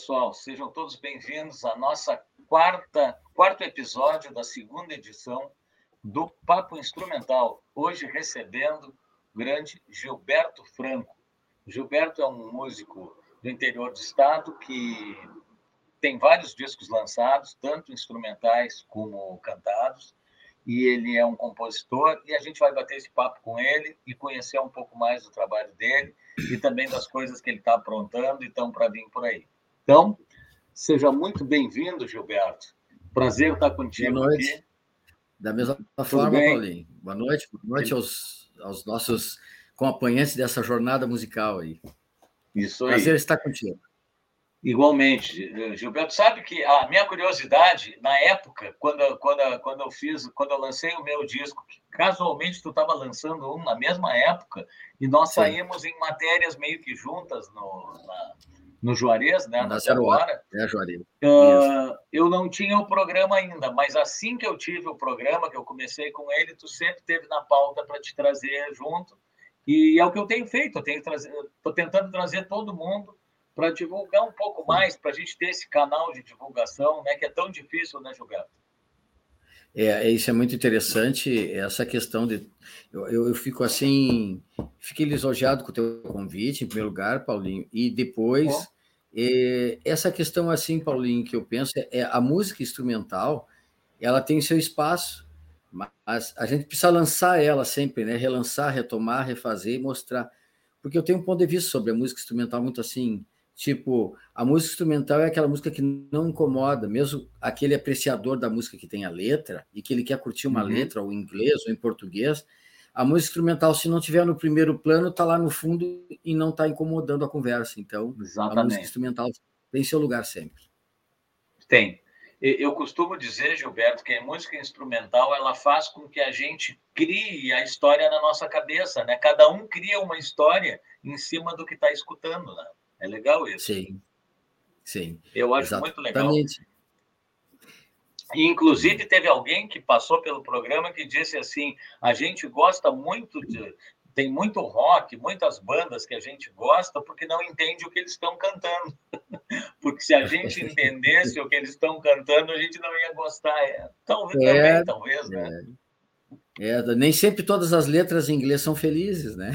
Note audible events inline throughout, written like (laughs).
Pessoal. Sejam todos bem-vindos à nossa quarta, quarto episódio da segunda edição do Papo Instrumental. Hoje recebendo o grande Gilberto Franco. Gilberto é um músico do interior do estado que tem vários discos lançados, tanto instrumentais como cantados, e ele é um compositor e a gente vai bater esse papo com ele e conhecer um pouco mais do trabalho dele e também das coisas que ele está aprontando e estão para vir por aí. Então, seja muito bem-vindo, Gilberto. Prazer estar contigo Boa noite. Aqui. Da mesma Tudo forma, bem? Paulinho. Boa noite. Boa noite aos, aos nossos acompanhantes dessa jornada musical aí. Isso aí. Prazer estar contigo. Igualmente, Gilberto, sabe que a minha curiosidade, na época, quando, quando, quando eu fiz, quando eu lancei o meu disco, casualmente tu estava lançando um na mesma época, e nós Sim. saímos em matérias meio que juntas no, na, no Juarez, né? Na Zero Hora. É, Juarez. Uh, eu não tinha o programa ainda, mas assim que eu tive o programa, que eu comecei com ele, tu sempre teve na pauta para te trazer junto. E é o que eu tenho feito, eu tenho estou tentando trazer todo mundo para divulgar um pouco mais, para a gente ter esse canal de divulgação, né, que é tão difícil, né, Gilberto? É, é, isso é muito interessante, essa questão de. Eu, eu, eu, fico assim. Fiquei lisonjeado com o teu convite, em primeiro lugar, Paulinho, e depois. É, essa questão, assim, Paulinho, que eu penso é, é a música instrumental, ela tem seu espaço, mas a gente precisa lançar ela sempre, né? Relançar, retomar, refazer e mostrar. Porque eu tenho um ponto de vista sobre a música instrumental muito assim Tipo, a música instrumental é aquela música que não incomoda, mesmo aquele apreciador da música que tem a letra e que ele quer curtir uma uhum. letra, ou em inglês ou em português. A música instrumental, se não tiver no primeiro plano, está lá no fundo e não está incomodando a conversa. Então, Exatamente. a música instrumental tem seu lugar sempre. Tem. Eu costumo dizer, Gilberto, que a música instrumental ela faz com que a gente crie a história na nossa cabeça, né? Cada um cria uma história em cima do que está escutando, né? É legal isso. Sim, sim. Eu acho Exatamente. muito legal. E, inclusive, teve alguém que passou pelo programa que disse assim: a gente gosta muito de. Tem muito rock, muitas bandas que a gente gosta porque não entende o que eles estão cantando. (laughs) porque se a gente (laughs) entendesse o que eles estão cantando, a gente não ia gostar. É, talvez, é, também, talvez, né? É. é. nem sempre todas as letras em inglês são felizes, né?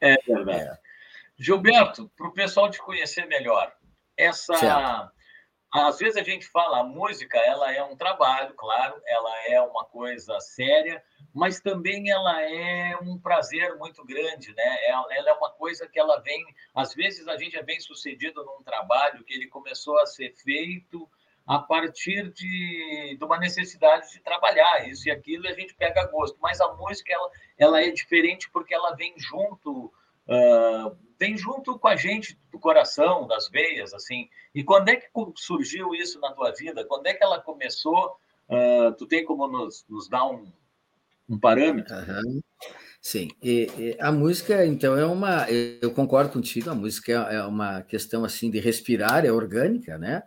É verdade. (laughs) É. Gilberto, para o pessoal te conhecer melhor, essa. Certo. Às vezes a gente fala, a música ela é um trabalho, claro, ela é uma coisa séria, mas também ela é um prazer muito grande, né? Ela, ela é uma coisa que ela vem. Às vezes a gente é bem sucedido num trabalho que ele começou a ser feito a partir de, de uma necessidade de trabalhar isso e aquilo e a gente pega gosto. Mas a música ela, ela é diferente porque ela vem junto uh, vem junto com a gente do coração, das veias, assim. E quando é que surgiu isso na tua vida? Quando é que ela começou? Uh, tu tem como nos, nos dar um, um parâmetro? Uhum. Sim, e, e a música, então, é uma. Eu concordo contigo, a música é, é uma questão assim de respirar, é orgânica, né?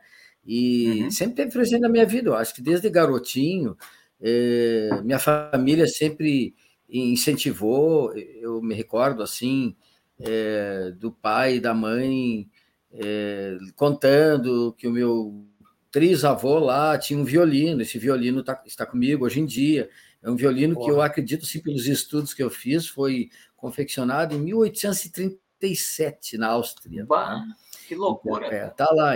E uhum. sempre teve presente na minha vida. Eu acho que desde garotinho, eh, minha família sempre incentivou. Eu me recordo assim é, do pai e da mãe é, contando que o meu trisavô lá tinha um violino, esse violino tá, está comigo hoje em dia. É um violino Porra. que eu acredito, sim, pelos estudos que eu fiz, foi confeccionado em 1837 na Áustria. Bah, tá? Que loucura! É, tá lá.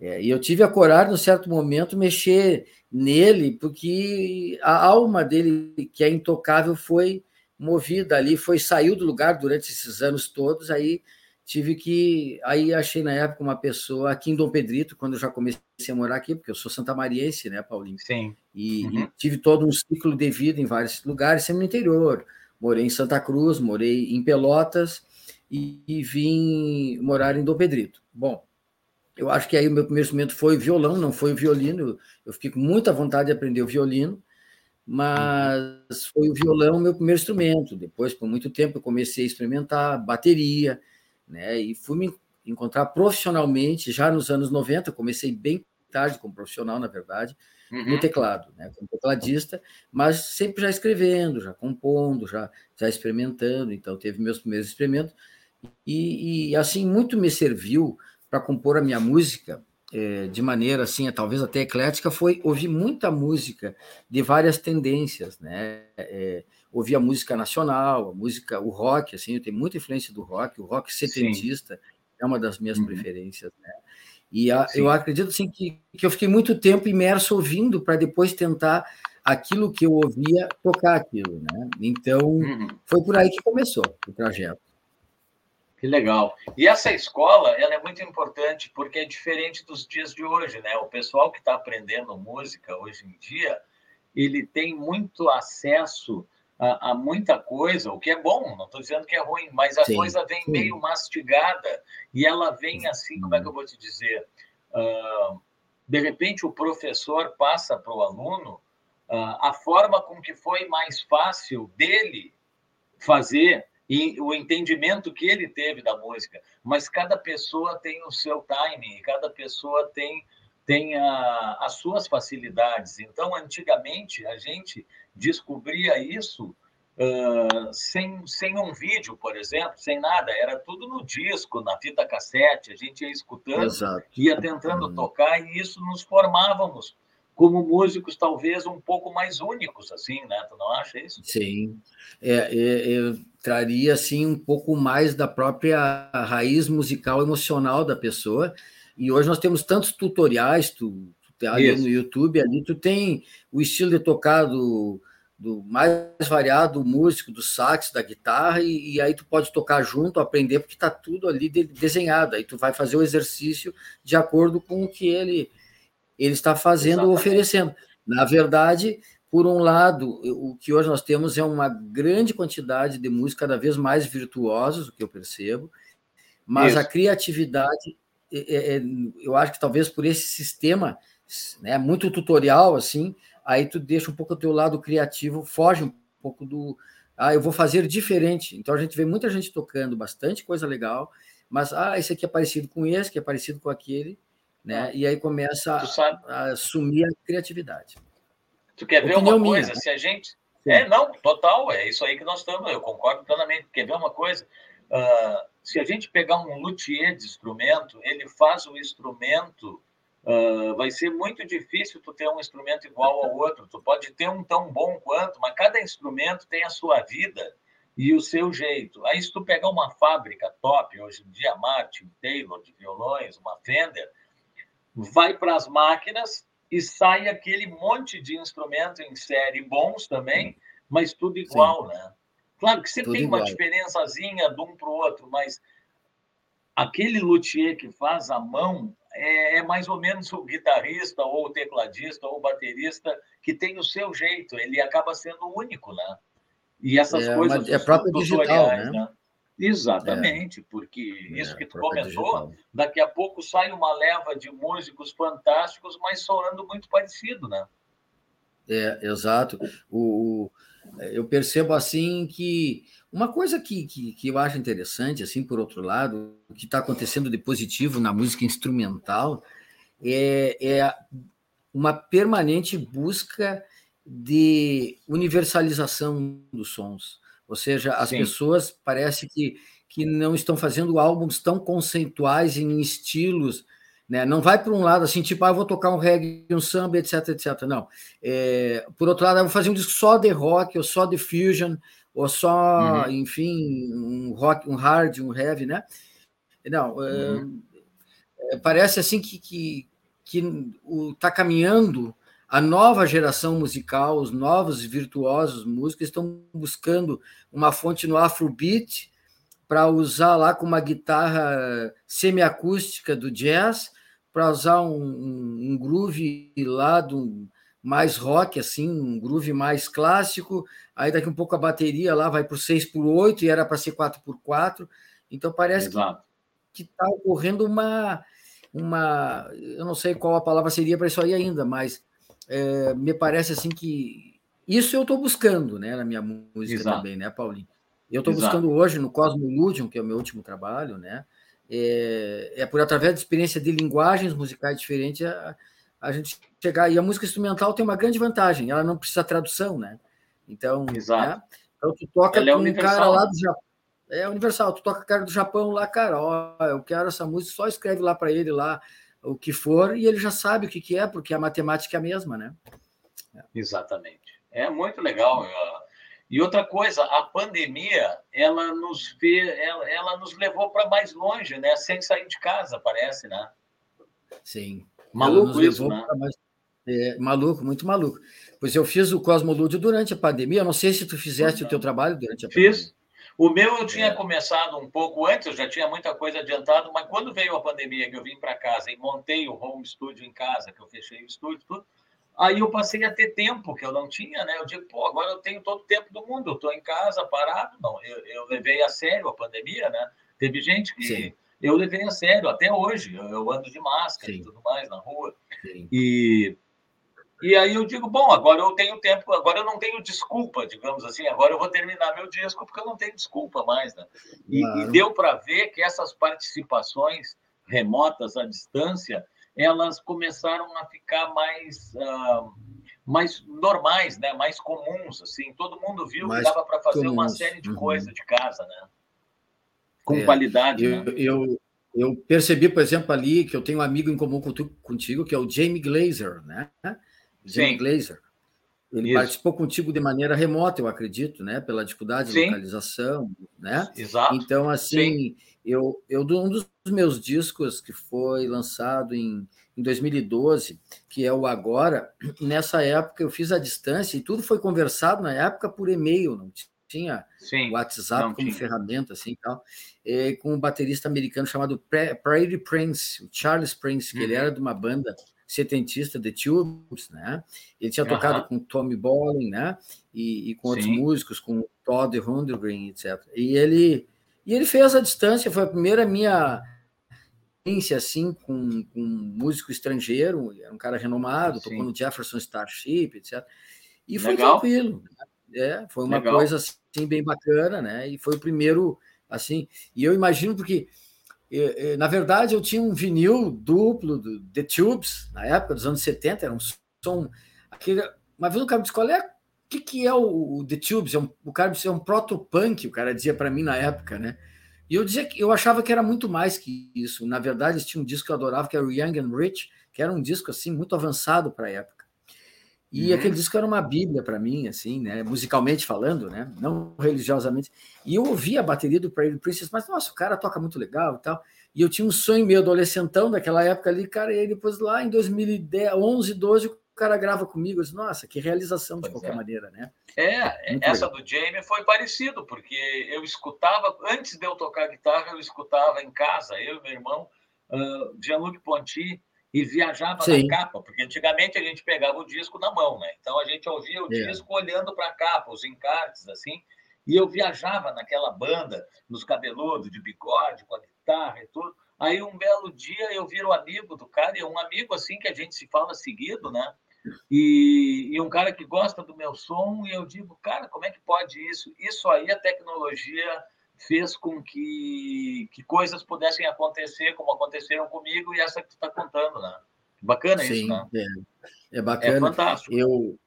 É, e eu tive a coragem, num certo momento, mexer nele, porque a alma dele, que é intocável, foi movida ali, foi saiu do lugar durante esses anos todos, aí tive que aí achei na época uma pessoa aqui em Dom Pedrito, quando eu já comecei a morar aqui, porque eu sou santamariense, né, Paulinho? Sim. E, uhum. e tive todo um ciclo de vida em vários lugares, sempre no interior. Morei em Santa Cruz, morei em Pelotas e, e vim morar em Dom Pedrito. Bom, eu acho que aí o meu primeiro instrumento foi o violão, não foi o violino. Eu, eu fiquei com muita vontade de aprender o violino mas foi o violão meu primeiro instrumento. Depois, por muito tempo, eu comecei a experimentar bateria, né? E fui me encontrar profissionalmente já nos anos 90. Comecei bem tarde como profissional, na verdade, uhum. no teclado, né? Como tecladista, mas sempre já escrevendo, já compondo, já, já experimentando. Então, teve meus primeiros experimentos. E, e assim, muito me serviu para compor a minha música é, de maneira assim, talvez até eclética, foi ouvir muita música de várias tendências, né? É, ouvir a música nacional, a música, o rock, assim, eu tenho muita influência do rock, o rock setentista é uma das minhas uhum. preferências, né? E a, eu acredito assim que, que eu fiquei muito tempo imerso ouvindo para depois tentar aquilo que eu ouvia tocar aquilo, né? Então uhum. foi por aí que começou o projeto. Que legal. E essa escola, ela é muito importante porque é diferente dos dias de hoje, né? O pessoal que está aprendendo música hoje em dia, ele tem muito acesso a, a, muita coisa, o que é bom, não estou dizendo que é ruim, mas a sim, coisa vem meio mastigada e ela vem assim, como é que eu vou te dizer? Uh, de repente o professor passa para o aluno uh, a forma com que foi mais fácil dele fazer e o entendimento que ele teve da música. Mas cada pessoa tem o seu timing, cada pessoa tem, tem a, as suas facilidades. Então, antigamente, a gente descobria isso uh, sem, sem um vídeo, por exemplo, sem nada. Era tudo no disco, na fita cassete. A gente ia escutando, Exato. ia tentando uhum. tocar e isso nos formávamos como músicos talvez um pouco mais únicos, assim, né? Tu não acha isso? Sim. É, é, eu traria, assim, um pouco mais da própria raiz musical emocional da pessoa. E hoje nós temos tantos tutoriais, tu, tu ali isso. no YouTube, ali tu tem o estilo de tocar do, do mais variado músico, do sax, da guitarra, e, e, aí tu pode tocar junto, aprender, porque está tudo ali de, desenhado. Aí tu vai fazer o exercício de acordo com o que ele ele está fazendo ou oferecendo. Na verdade, por um lado, o que hoje nós temos é uma grande quantidade de músicos cada vez mais virtuosos, o que eu percebo, mas Isso. a criatividade, é, é, é, eu acho que talvez por esse sistema, né, muito tutorial assim, aí tu deixa um pouco o teu lado criativo, foge um pouco do, ah, eu vou fazer diferente. Então a gente vê muita gente tocando bastante coisa legal, mas ah, esse aqui é parecido com esse, que é parecido com aquele, né? Ah. E aí começa a, a sumir a criatividade. Tu quer ver uma coisa? Minha, Se a gente. Sim. É, não, total, é isso aí que nós estamos, eu concordo plenamente. Quer ver uma coisa? Uh, se a gente pegar um luthier de instrumento, ele faz o instrumento, uh, vai ser muito difícil tu ter um instrumento igual ao outro. Tu pode ter um tão bom quanto, mas cada instrumento tem a sua vida e o seu jeito. Aí, se tu pegar uma fábrica top, hoje em dia, Martin, Taylor de violões, uma Fender, vai para as máquinas e sai aquele monte de instrumento em série bons também, mas tudo igual, Sim. né? Claro que você tudo tem igual. uma diferençazinha de um para o outro, mas aquele luthier que faz a mão é, é, mais ou menos o guitarrista ou o tecladista ou o baterista que tem o seu jeito, ele acaba sendo único, né? E essas é coisas é próprio digital, né? né? Exatamente, é. porque é, isso que tu comentou, daqui a pouco sai uma leva de músicos fantásticos, mas soando muito parecido, né? É, exato. O, o eu percebo assim que uma coisa que, que, que, eu acho interessante, assim, por outro lado, o que está acontecendo de positivo na música instrumental é, é uma permanente busca de universalização dos sons. Ou seja, as Sim. pessoas parece que, que não estão fazendo álbuns tão conceituais em estilos, né? Não vai para um lado assim, tipo, ah, eu vou tocar um reggae, um samba, etc, etc. Não. É, por outro lado, eu vou fazer um disco só de rock, ou só de fusion, ou só, uhum. enfim, um rock, um hard, um heavy, né? Não, é, uhum. é, parece assim que, que, que está caminhando a nova geração musical, os novos virtuosos músicos estão buscando uma fonte no Afrobeat para usar lá com uma guitarra semiacústica do jazz, para usar um, um, groove lá do mais rock, assim, um groove mais clássico. Aí daqui um pouco a bateria lá vai para o 6 por 8 e era para ser 4 por 4 Então parece Exato. que está ocorrendo uma, uma. Eu não sei qual a palavra seria para isso aí ainda, mas é, me parece assim que isso eu estou buscando né, na minha música Exato. também, né, Paulinho? Eu estou buscando hoje no Cosmo Ludium, que é o meu último trabalho, né? É, é por através da experiência de linguagens musicais diferentes a, a gente chegar. E a música instrumental tem uma grande vantagem, ela não precisa tradução, né? Então, Exato. Né? então tu toca Ela é com é um cara lá do Japão. É universal. Tu toca a cara do Japão lá, cara, ó, eu quero essa música, só escreve lá para ele lá o que for e ele já sabe o que, que é, porque a matemática é a mesma, né? Exatamente. É muito legal. E outra coisa, a pandemia, ela nos vê, ela, ela nos levou para mais longe, né? Sem sair de casa, parece, né? Sim. Maluco isso, né? Mais... É, maluco, muito maluco. Pois eu fiz o Cosmolúdio durante a pandemia. Eu não sei se tu fizeste o teu trabalho durante a pandemia. Fiz. O meu eu tinha é. começado um pouco antes, eu já tinha muita coisa adiantado, mas quando veio a pandemia, que eu vim para casa e montei o home studio em casa, que eu fechei o estúdio, tudo, aí eu passei a ter tempo que eu não tinha, né? Eu digo, pô, agora eu tenho todo o tempo do mundo, eu estou em casa, parado. Não, eu, eu, levei a sério a pandemia, né? Teve gente que Sim. eu levei a sério, até hoje, eu, eu ando de máscara Sim. e tudo mais na rua. Sim. E e aí eu digo, bom, agora eu tenho tempo, agora eu não tenho desculpa, digamos assim, agora eu vou terminar meu disco porque eu não tenho desculpa mais, né? E, claro. e deu para ver que essas participações remotas à distância, elas começaram a ficar mais uh, mais normais, né? Mais comuns, assim. Todo mundo viu mais que dava para fazer comuns. uma série de uhum. coisas de casa, né? Com é, qualidade. Eu, né? eu, eu percebi, por exemplo, ali que eu tenho um amigo em comum contigo, que é o Jamie Glazer, né? Jim Glazer. Ele Isso. participou contigo de maneira remota, eu acredito, né? Pela dificuldade de Sim. localização, né? Exato. Então, assim, eu, eu um dos meus discos que foi lançado em, em 2012, que é o Agora, nessa época eu fiz a distância e tudo foi conversado na época por e-mail, não tinha Sim, WhatsApp como tinha. ferramenta, assim, tal, e, com um baterista americano chamado Prairie Prince, o Charles Prince, que uhum. ele era de uma banda setentista The Tubes, né? Ele tinha tocado com Tommy Bolin, né? E, e com outros Sim. músicos, com Todd Rundgren, etc. E ele e ele fez a distância, foi a primeira minha experiência assim com, com um músico estrangeiro, era um cara renomado, Sim. tocou no Jefferson Starship, etc. E foi Legal. tranquilo. Né? É, foi uma Legal. coisa assim bem bacana, né? E foi o primeiro assim, e eu imagino porque na verdade, eu tinha um vinil duplo do The Tubes, na época dos anos 70, era um som. Aquele, uma vez o cara me disse: qual é, o que, que é o, o The Tubes? É um, o cara disse: é um proto-punk, o cara dizia para mim na época, né? E eu dizia que eu achava que era muito mais que isso. Na verdade, eles tinham um disco que eu adorava, que era o Young and Rich, que era um disco assim muito avançado para a época. E uhum. aquele disco era uma bíblia para mim, assim, né? Musicalmente falando, né? Não religiosamente. E eu ouvia a bateria do Prairie Princess, mas nossa, o cara toca muito legal e tal. E eu tinha um sonho meio adolescentão daquela época ali, cara, e depois lá em 2011, 12, o cara grava comigo. Eu disse, nossa, que realização de pois qualquer é. maneira, né? É, muito essa legal. do Jamie foi parecido, porque eu escutava, antes de eu tocar guitarra, eu escutava em casa, eu e meu irmão, uh, Jean-Luc Ponty, e viajava Sim. na capa, porque antigamente a gente pegava o disco na mão, né? Então a gente ouvia o é. disco olhando para a capa, os encartes, assim, e eu viajava naquela banda, nos cabeludos, de bigode, com a guitarra e tudo. Aí um belo dia eu viro amigo do cara, e é um amigo assim que a gente se fala seguido, né? E, e, um cara que gosta do meu som, e eu digo, cara, como é que pode isso? Isso aí a tecnologia fez com que, que coisas pudessem acontecer como aconteceram comigo e essa que tu está contando, né? Bacana Sim, isso, né? É, é bacana. É fantástico. Eu,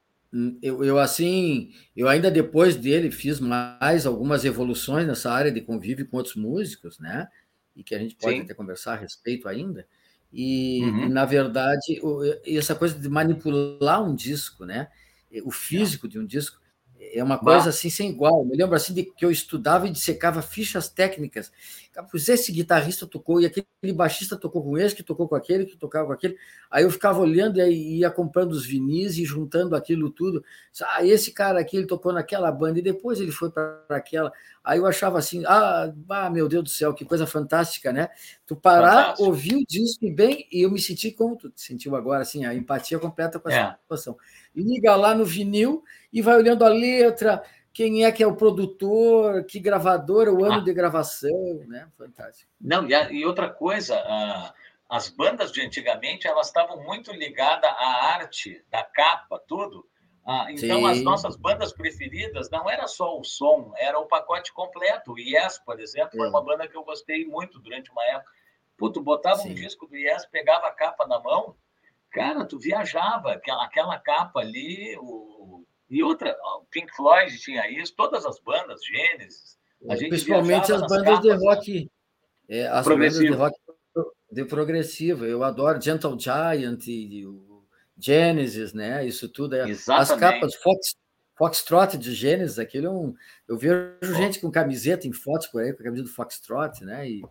eu, eu, assim, eu ainda depois dele fiz mais algumas evoluções nessa área de convívio com outros músicos, né? E que a gente pode Sim. até conversar a respeito ainda. E, uhum. na verdade, essa coisa de manipular um disco, né? O físico é. de um disco, é uma coisa assim sem igual. Eu me lembro assim de que eu estudava e dissecava fichas técnicas. Pois esse guitarrista tocou e aquele baixista tocou com esse, que tocou com aquele, que tocava com aquele. Aí eu ficava olhando e ia comprando os vinis e juntando aquilo tudo. Ah, esse cara aqui ele tocou naquela banda e depois ele foi para aquela. Aí eu achava assim, ah, ah, meu Deus do céu, que coisa fantástica, né? Tu parar, Fantástico. ouvir o disco bem e eu me senti como tu sentiu agora, assim, a empatia completa com essa é. situação. Liga lá no vinil e vai olhando a letra, quem é que é o produtor, que gravadora, o ano ah. de gravação, né? Fantástico. Não, e, a, e outra coisa, a, as bandas de antigamente, elas estavam muito ligadas à arte da capa, tudo. Ah, então, Sim. as nossas bandas preferidas não era só o som, era o pacote completo. O Yes, por exemplo, foi uma banda que eu gostei muito durante uma época. Puto, botava Sim. um disco do Yes, pegava a capa na mão, cara, tu viajava, aquela, aquela capa ali, o, e outra, o Pink Floyd tinha isso, todas as bandas, Gênesis, Principalmente as bandas de rock. É, as bandas de rock de progressiva. Eu adoro Gentle Giant e o Genesis, né? Isso tudo. É, Exatamente. As capas Fox, Foxtrot de Genesis, aquilo é um. Eu vejo gente com camiseta em fotos por aí, com a camisa do Foxtrot, né? E,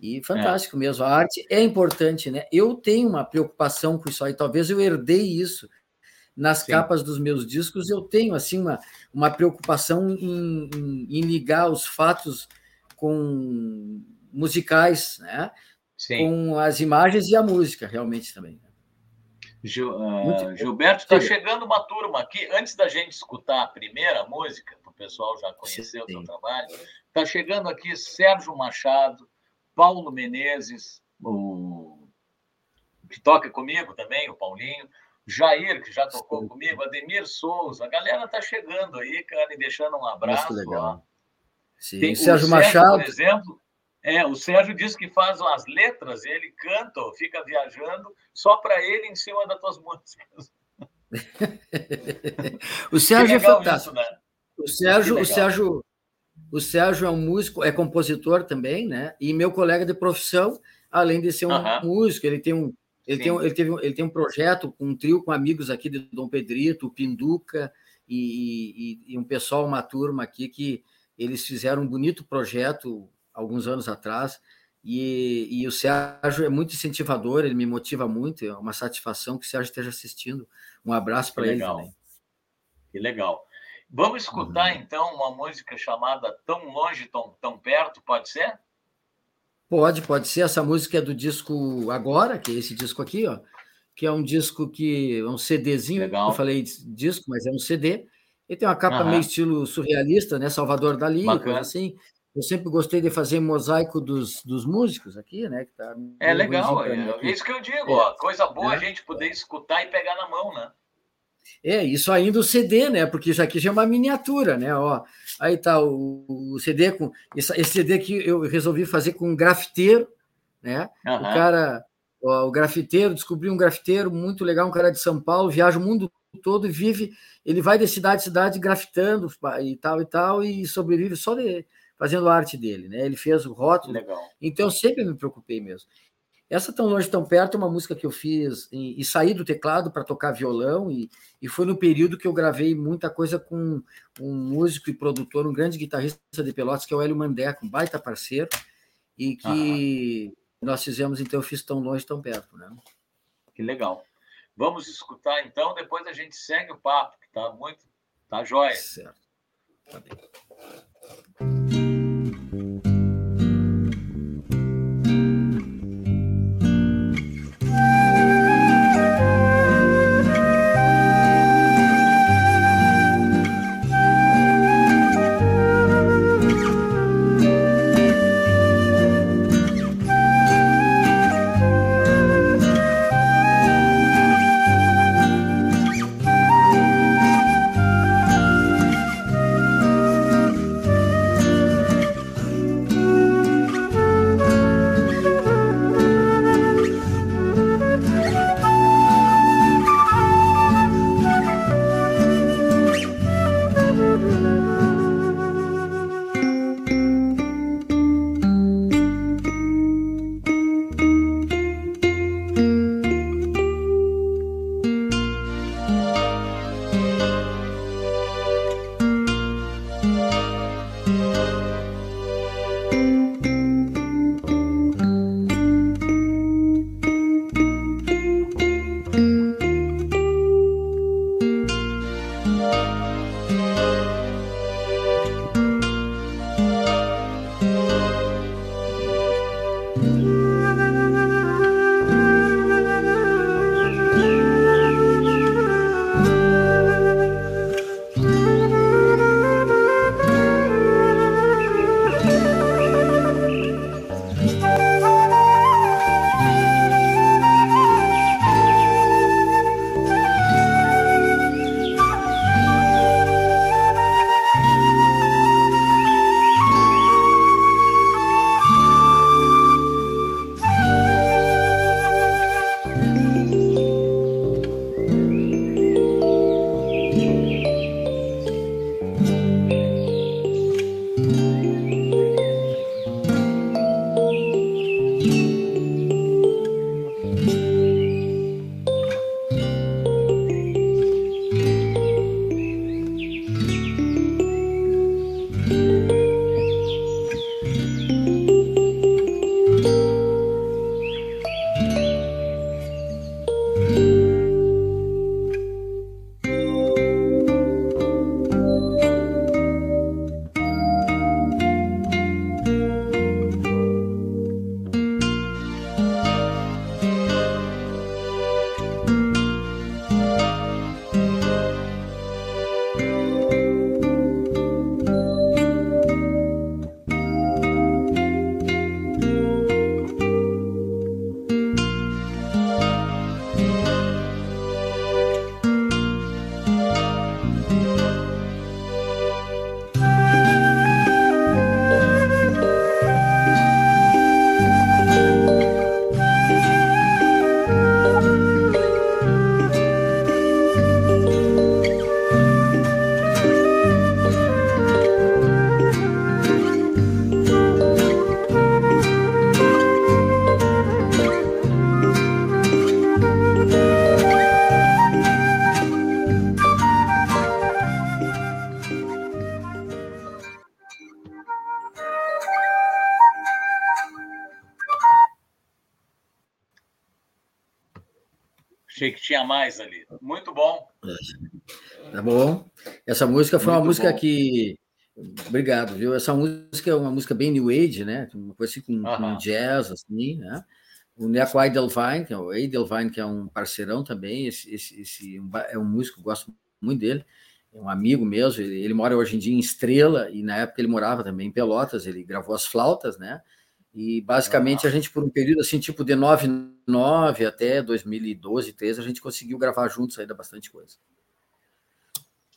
e fantástico é. mesmo. A arte é importante, né? Eu tenho uma preocupação com isso aí, talvez eu herdei isso nas Sim. capas dos meus discos. Eu tenho assim uma, uma preocupação em, em, em ligar os fatos com musicais, né? Sim. Com as imagens e a música, realmente também. Gil, uh, Gilberto, está chegando uma turma aqui. Antes da gente escutar a primeira música, para o pessoal já conhecer o seu trabalho, está chegando aqui Sérgio Machado, Paulo Menezes, o que toca comigo também, o Paulinho, Jair, que já tocou Sim. comigo, Ademir Souza. A galera está chegando aí, cara, e deixando um abraço. Muito legal. Sim. Tem, Sérgio, Sérgio Machado. Por exemplo, é, o Sérgio disse que faz as letras, ele canta, fica viajando só para ele em cima das tuas (laughs) músicas. (laughs) o Sérgio é fantástico. Isso, né? O Sérgio, o Sérgio o Sérgio é um músico, é compositor também, né? E meu colega de profissão, além de ser um músico, ele tem um ele tem, um, ele, teve, ele tem um projeto, um trio com amigos aqui de Dom Pedrito, Pinduca e, e, e, um pessoal, uma turma aqui que eles fizeram um bonito projeto alguns anos atrás. E, e o Sérgio é muito incentivador, ele me motiva muito, é uma satisfação que o Sérgio esteja assistindo. Um abraço para ele também. Que legal. Vamos escutar, uhum. então, uma música chamada Tão Longe, Tão, Tão Perto, pode ser? Pode, pode ser. Essa música é do disco Agora, que é esse disco aqui, ó, que é um disco que é um CDzinho. Legal. Eu falei disco, mas é um CD. Ele tem uma capa uhum. meio estilo surrealista, né? Salvador Dali, coisa assim. Eu sempre gostei de fazer mosaico dos, dos músicos aqui, né? Tá é legal, é, isso que eu digo, é, ó, coisa boa é, a gente poder escutar e pegar na mão, né? É, isso ainda o CD, né? Porque isso aqui já é uma miniatura, né? Ó, aí tá o, o CD com. Esse, esse, CD que eu resolvi fazer com um grafiteiro, né? Uhum. O cara, ó, o grafiteiro, descobri um grafiteiro muito legal, um cara de São Paulo, viaja o mundo todo e vive. Ele vai de cidade em cidade grafitando e tal e tal, e sobrevive só de, fazendo a arte dele, né? Ele fez o rótulo. Legal. Então eu sempre me preocupei mesmo. Essa Tão Longe, Tão Perto é uma música que eu fiz e, e saí do teclado para tocar violão, e, e foi no período que eu gravei muita coisa com um músico e produtor, um grande guitarrista de Pelotas, que é o Hélio Mandeco, um baita parceiro, e que nós fizemos, então, eu fiz Tão Longe, Tão Perto. Né? Que legal. Vamos escutar, então, depois a gente segue o papo, que está muito. Tá jóia. Certo. Tá bem. Tinha mais ali? Muito bom. Tá bom. Essa música foi Muito uma música bom. que. Obrigado, viu? Essa música é uma música bem New Age, né? Uma coisa assim com, uh -huh. com jazz, assim, né? O Neco Edelwein, que é o Edelwein, que é um parceirão também, esse, esse, esse é um músico, gosto muito dele, é um amigo mesmo, ele, ele, mora hoje em dia em Estrela, e na época ele morava também em Pelotas, ele gravou as flautas, né? E basicamente a gente, por um período assim, tipo de 99 até 2012, 13, a gente conseguiu gravar juntos ainda bastante coisa.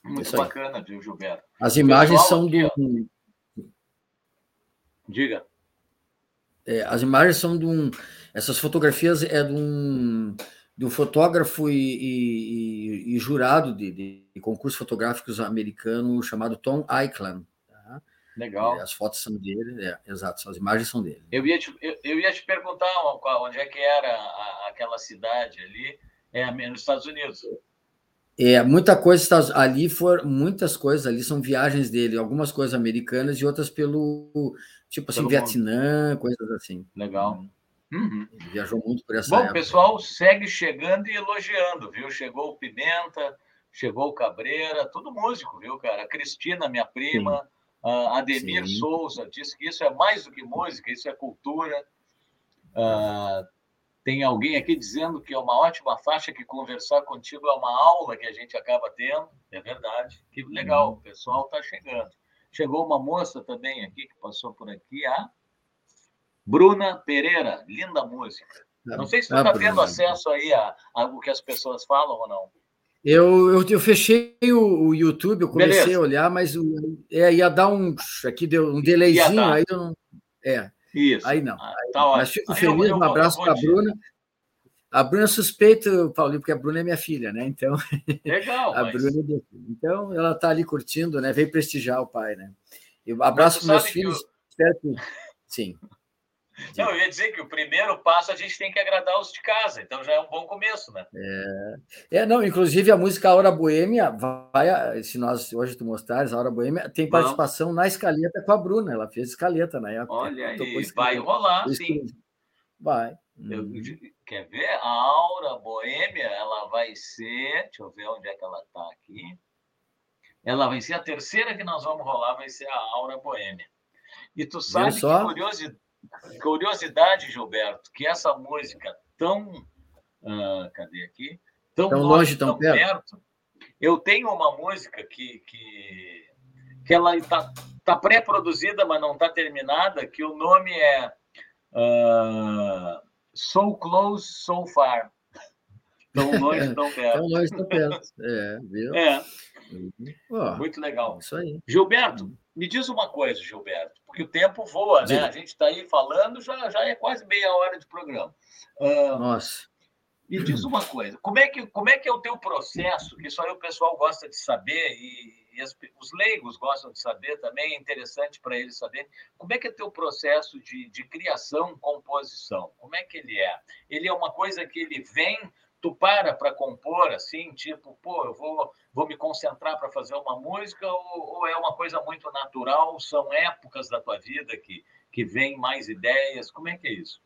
Muito bacana, viu, Gilberto? As imagens são do. Diga. É, as imagens são de um. Essas fotografias é de um, de um fotógrafo e, e, e jurado de, de, concursos fotográficos americano chamado Tom Eichland. Legal. as fotos são dele, é, exato, as imagens são dele. Eu ia te, eu, eu ia te perguntar onde é que era a, aquela cidade ali, é nos Estados Unidos. É, muita coisa ali for muitas coisas ali são viagens dele, algumas coisas americanas e outras pelo tipo assim pelo Vietnã, mundo. coisas assim. Legal. Uhum. Ele viajou muito por essa Bom, época. o pessoal segue chegando e elogiando, viu? Chegou o Pimenta, chegou o Cabreira, tudo músico, viu, cara? A Cristina, minha prima, a Ademir Sim. Souza, disse que isso é mais do que música, isso é cultura. Uh, tem alguém aqui dizendo que é uma ótima faixa, que conversar contigo é uma aula que a gente acaba tendo. É verdade. Que legal, o pessoal está chegando. Chegou uma moça também aqui, que passou por aqui, a Bruna Pereira. Linda música. Não sei se você está tendo acesso aí a, a o que as pessoas falam ou não. Eu, eu, eu fechei o, o, YouTube, eu comecei Beleza. a olhar, mas é, ia dar um. Aqui deu um delayzinho, aí eu não. É. Isso. Aí não. Ah, tá Mas fico aí feliz, eu, eu, um abraço para a Bruna. A Bruna é suspeita, Paulinho, porque a Bruna é minha filha, né? Então. Legal. (laughs) a mas... Bruna é minha filha. Então, ela está ali curtindo, né? Veio prestigiar o pai, né? Eu abraço para meus filhos. Eu... Espero que. Sim. Não, eu ia dizer que o primeiro passo a gente tem que agradar os de casa, então já é um bom começo, né? É, é não, inclusive a música Hora Boêmia, vai, se nós hoje tu mostrares, a Hora Boêmia tem participação na escaleta com a Bruna, ela fez escaleta na época. Olha aí, vai rolar, sim. Vai. Eu, uhum. quer ver? A Aura Boêmia, ela vai ser, deixa eu ver onde é que ela está aqui. Ela vai ser a terceira que nós vamos rolar, vai ser a Aura Boêmia. E tu sabe que curiosidade Curiosidade, Gilberto, que essa música tão. Uh, cadê aqui? Tão, tão longe, tão, tão perto. perto. Eu tenho uma música que, que, que ela está tá, pré-produzida, mas não está terminada, que o nome é uh, So Close, So Far. Tão longe, tão (laughs) perto. tão longe, tão perto. É, viu? É. Oh, Muito legal. Isso aí. Gilberto, me diz uma coisa, Gilberto, porque o tempo voa, né? A gente está aí falando, já, já é quase meia hora de programa. Uh, Nossa. Me diz uma coisa, como é, que, como é que é o teu processo, que só aí o pessoal gosta de saber e, e as, os leigos gostam de saber também, é interessante para eles saberem, como é que é o teu processo de, de criação, composição? Como é que ele é? Ele é uma coisa que ele vem tu para para compor assim, tipo, pô, eu vou, vou me concentrar para fazer uma música ou, ou, é uma coisa muito natural? São épocas da tua vida que, que vem mais ideias? Como é que é isso?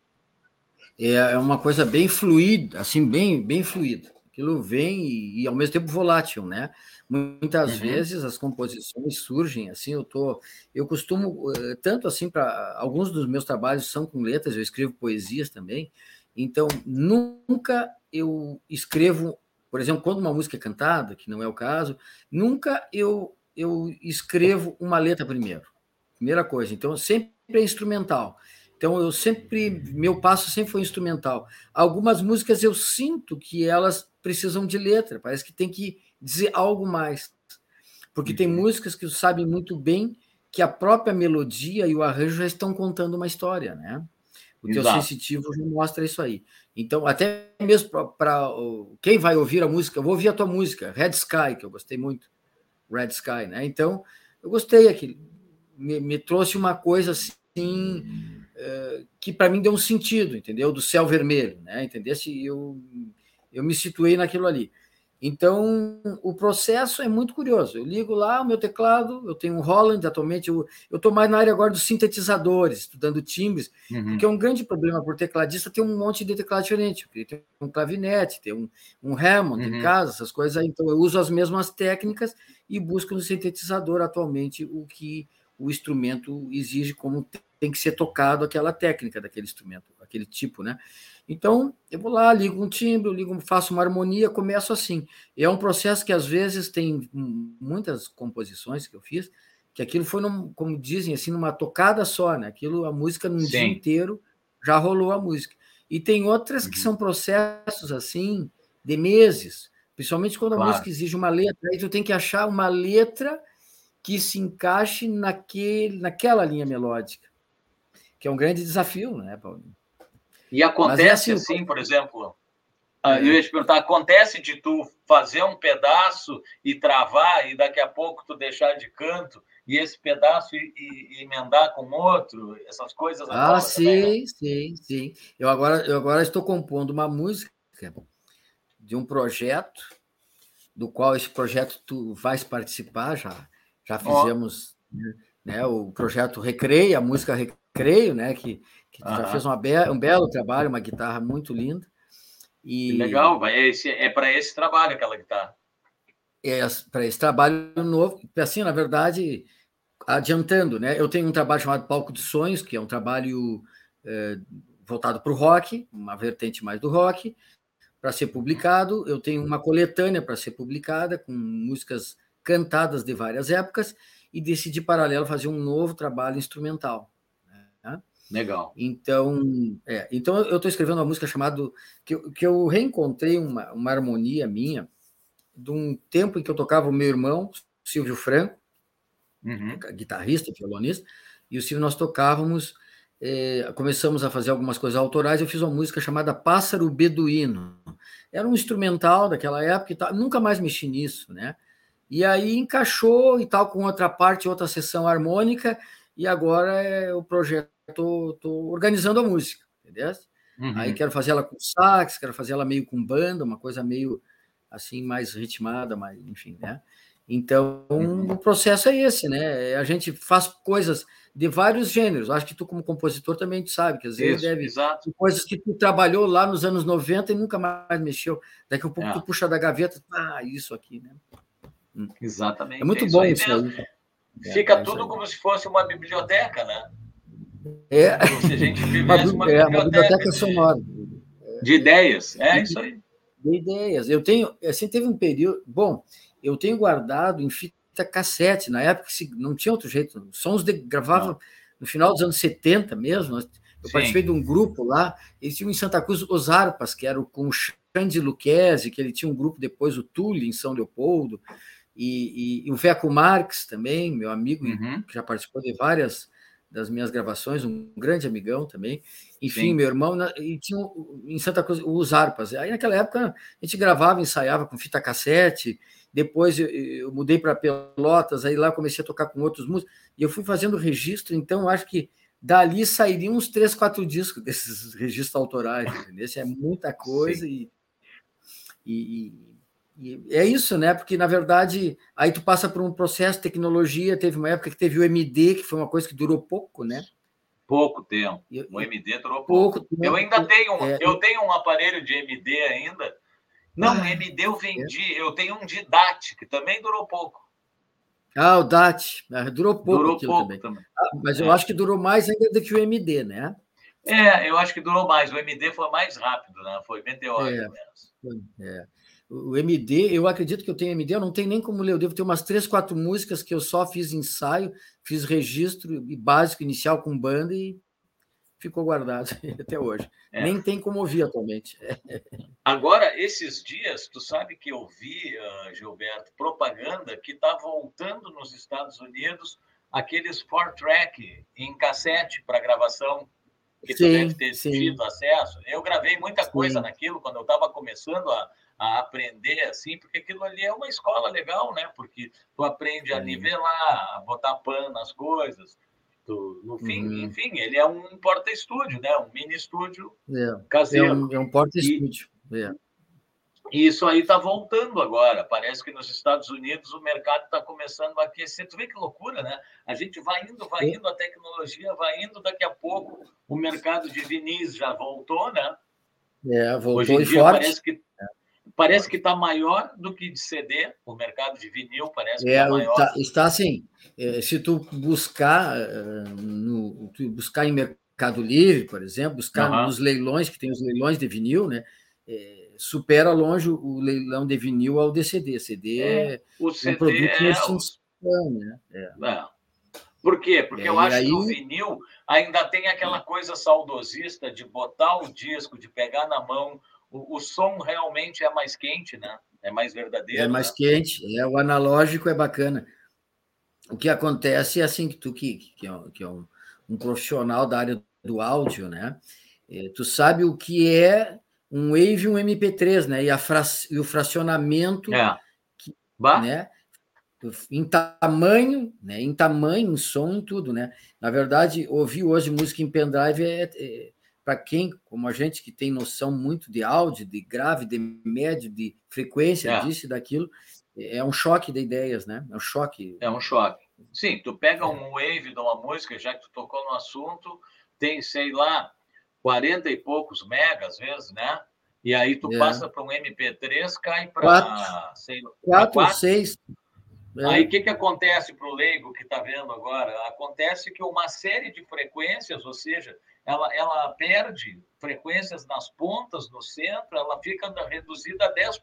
É, é uma coisa bem fluida, assim, bem, bem fluida. Aquilo vem e, e ao mesmo tempo volátil, né? Muitas uhum. vezes as composições surgem assim, eu tô, eu costumo eh, tanto assim para alguns dos meus trabalhos são com letras, eu escrevo poesias também. Então, nunca eu escrevo, por exemplo, quando uma música é cantada, que não é o caso, nunca eu, eu escrevo uma letra primeiro. Primeira coisa. Então, sempre é instrumental. Então, eu sempre, meu passo sempre foi instrumental. Algumas músicas eu sinto que elas precisam de letra, parece que tem que dizer algo mais. Porque uhum. tem músicas que sabem muito bem que a própria melodia e o arranjo já estão contando uma história, né? O teu sensitivo já mostra isso aí. Então, até mesmo para quem vai ouvir a música, vou ouvir a tua música, Red Sky, que eu gostei muito, Red Sky, né? Então, eu gostei aqui, me, me trouxe uma coisa assim uh, que para mim deu um sentido, entendeu? Do céu vermelho, né? Entendesse? Eu eu me situei naquilo ali. Então, o processo é muito curioso. Eu ligo lá o meu teclado, eu tenho um Holland, atualmente eu estou mais na área agora dos sintetizadores, estudando timbres, uhum. porque é um grande problema por tecladista ter um monte de teclado diferente. Tem um clavinete, tem um, um Hammond uhum. em casa, essas coisas aí. Então, eu uso as mesmas técnicas e busco no sintetizador atualmente o que o instrumento exige como tem que ser tocado aquela técnica daquele instrumento, aquele tipo, né? Então, eu vou lá, ligo um timbre, ligo, faço uma harmonia, começo assim. E é um processo que às vezes tem muitas composições que eu fiz, que aquilo foi, num, como dizem assim, numa tocada só, né? Aquilo, a música num Sim. dia inteiro já rolou a música. E tem outras uhum. que são processos assim de meses, principalmente quando claro. a música exige uma letra, aí tu tem que achar uma letra que se encaixe naquele, naquela linha melódica, que é um grande desafio, né, Paulinho? E acontece é assim, assim, por exemplo, ah, eu ia te perguntar, acontece de tu fazer um pedaço e travar e daqui a pouco tu deixar de canto e esse pedaço e, e emendar com outro, essas coisas. Ah, sim, também, né? sim, sim. Eu agora, eu agora estou compondo uma música de um projeto do qual esse projeto tu vais participar já. Já fizemos oh. né, o projeto Recreio, a música Recreio, né, que que já fez be um belo trabalho, uma guitarra muito linda. E... Que legal, esse, é para esse trabalho aquela guitarra. É para esse trabalho novo, assim, na verdade, adiantando, né? Eu tenho um trabalho chamado Palco de Sonhos, que é um trabalho é, voltado para o rock, uma vertente mais do rock, para ser publicado. Eu tenho uma coletânea para ser publicada, com músicas cantadas de várias épocas, e decidi, paralelo, fazer um novo trabalho instrumental. Legal. Então, é, então eu estou escrevendo uma música chamada que, eu, que eu reencontrei uma, uma harmonia minha de um tempo em que eu tocava o meu irmão, Silvio Franco, uhum. guitarrista, violonista, e o Silvio nós tocávamos, é, começamos a fazer algumas coisas autorais, eu fiz uma música chamada Pássaro Beduíno. Era um instrumental daquela época e tal, nunca mais mexi nisso, né? E aí encaixou e tal com outra parte, outra sessão harmônica, e agora é o projeto tô, tô organizando a música, entendeu? Uhum. Aí quero fazer ela com sax, quero fazer ela meio com banda, uma coisa meio assim mais ritmada, mais, enfim, né? Então, uhum. o processo é esse, né? A gente faz coisas de vários gêneros. Acho que tu, como compositor, também sabe que às vezes Isso, deve. Exato. Coisas que tu trabalhou lá nos anos 90 e nunca mais mexeu. Daqui a pouco é. tu puxa da gaveta, ah, isso aqui, né? Exatamente. É muito é bom isso aí. Fica é, tudo como se fosse uma biblioteca, né? É, se a gente (laughs) tivesse uma, é, uma biblioteca sonora. De ideias, é isso aí. De ideias. Eu tenho, assim, teve um período. Bom, eu tenho guardado em fita cassete, na época não tinha outro jeito. Sons de, gravava não. no final dos anos 70 mesmo. Eu Sim. participei de um grupo lá, eles tinham em Santa Cruz os Arpas, que era com o Xande Luquezzi, que ele tinha um grupo depois, o Tule, em São Leopoldo, e, e, e o Veco Marques também, meu amigo, uhum. que já participou de várias das minhas gravações, um grande amigão também. Enfim, Sim. meu irmão, e tinha em Santa Cruz os harpas. Aí naquela época a gente gravava, ensaiava com fita cassete. Depois eu, eu mudei para Pelotas, aí lá comecei a tocar com outros músicos. E eu fui fazendo registro, então acho que dali sairiam uns três, quatro discos (laughs) desses registros autorais. Entendeu? é muita coisa e, e e é isso, né? Porque, na verdade, aí tu passa por um processo de tecnologia. Teve uma época que teve o MD, que foi uma coisa que durou pouco, né? Pouco tempo. O MD durou pouco. pouco. Eu ainda tenho, é, eu tenho um aparelho de MD ainda. Não, ah, MD eu vendi. É. Eu tenho um de DAT, que também durou pouco. Ah, o DAT. Ah, durou pouco durou pouco também. também. Ah, mas eu é. acho que durou mais ainda do que o MD, né? É, eu acho que durou mais. O MD foi mais rápido, né? Foi meteórico é, mesmo. É o MD, eu acredito que eu tenho MD, eu não tenho nem como ler, eu devo ter umas três, quatro músicas que eu só fiz ensaio, fiz registro básico inicial com banda e ficou guardado (laughs) até hoje. É. Nem tem como ouvir atualmente. Agora, esses dias, tu sabe que eu vi, uh, Gilberto, propaganda que está voltando nos Estados Unidos aqueles four-track em cassete para gravação, que sim, tu deve ter sim. tido acesso. Eu gravei muita coisa sim. naquilo quando eu estava começando a a aprender assim, porque aquilo ali é uma escola legal, né? Porque tu aprende a nivelar, a botar pan nas coisas. Tu, no fim, uhum. enfim, ele é um porta-estúdio, né? Um mini estúdio é. caseiro. É um, é um porta-estúdio. E, é. E isso aí está voltando agora. Parece que nos Estados Unidos o mercado está começando a aquecer. Tu vê que loucura, né? A gente vai indo, vai indo, a tecnologia vai indo, daqui a pouco o mercado de vinis já voltou, né? É, voltou Hoje em dia forte. parece que parece que está maior do que de CD, o mercado de vinil parece que está é, maior. Tá, está assim, é, se tu buscar, é, no, tu buscar em Mercado Livre, por exemplo, buscar uhum. nos leilões, que tem os leilões de vinil, né? É, supera longe o leilão de vinil ao DCD. CD é, o CD um produto é, extinção, né? É. é. Por quê? Porque é, eu acho aí... que o vinil ainda tem aquela coisa saudosista de botar o disco, de pegar na mão. O, o som realmente é mais quente, né? É mais verdadeiro. É mais né? quente, é o analógico é bacana. O que acontece é assim que tu que, que, é, que é um, um profissional da área do áudio, né? É, tu sabe o que é um Wave e um MP3, né? E, a fra... e o fracionamento, é. que, né? Em tamanho, né? Em tamanho, em som, em tudo, né? Na verdade, ouvir hoje música em pendrive é, é para quem, como a gente que tem noção muito de áudio, de grave, de médio, de frequência, é. disso e daquilo, é um choque de ideias, né? É um choque. É um choque. Sim, tu pega um wave de uma música, já que tu tocou no assunto, tem, sei lá, 40 e poucos megas, às vezes, né? E aí tu é. passa para um MP3, cai para. 4, 6. É. Aí o que, que acontece para o leigo que está vendo agora? Acontece que uma série de frequências, ou seja, ela, ela perde frequências nas pontas, no centro, ela fica reduzida a 10%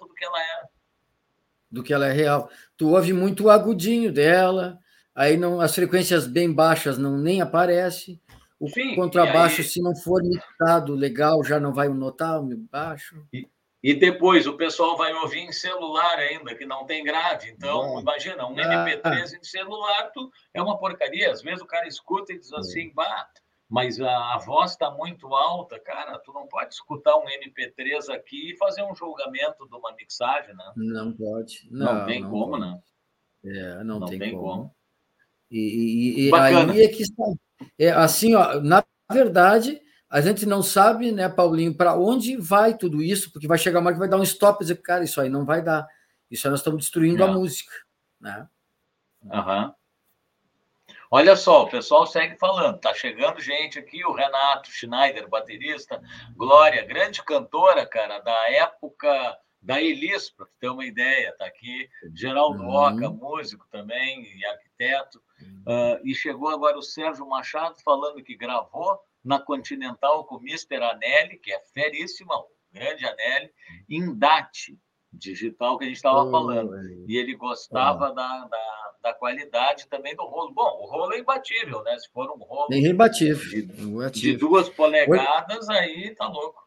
do que ela é. Do que ela é real. Tu ouve muito o agudinho dela, aí não as frequências bem baixas não nem aparecem. O Sim, contrabaixo, aí... se não for mixado legal, já não vai notar o baixo. E, e, depois o pessoal vai ouvir em celular ainda, que não tem grave. Então, imagina, um ah, MP3 em celular tu, é uma porcaria. Às vezes o cara escuta e diz assim, é. bah, mas a, a voz está muito alta. Cara, tu não pode escutar um MP3 aqui e fazer um julgamento de uma mixagem, né? Não pode. Não, não tem não como, pode. né? É, não, não tem, tem como. como. E, e, e aí é que está. É, assim, ó, na verdade, a gente não sabe, né, Paulinho, para onde vai tudo isso, porque vai chegar uma hora que vai dar um stop e dizer, cara, isso aí não vai dar. Isso aí nós estamos destruindo não. a música. Né? Uhum. Olha só, o pessoal segue falando, tá chegando gente aqui, o Renato Schneider, baterista, Glória, grande cantora, cara, da época da Elis, para ter uma ideia, tá aqui, Geraldo uhum. Oca, músico também e arquiteto, Uh, e chegou agora o Sérgio Machado falando que gravou na Continental com o Mr. Anelli, que é feríssima, grande Anelli, em DAT, digital que a gente estava oh, falando. E ele gostava oh. da, da, da, qualidade também do rolo. Bom, o rolo é imbatível, né? Se for um rolo é imbatível. De, de duas polegadas, Oi? aí tá louco.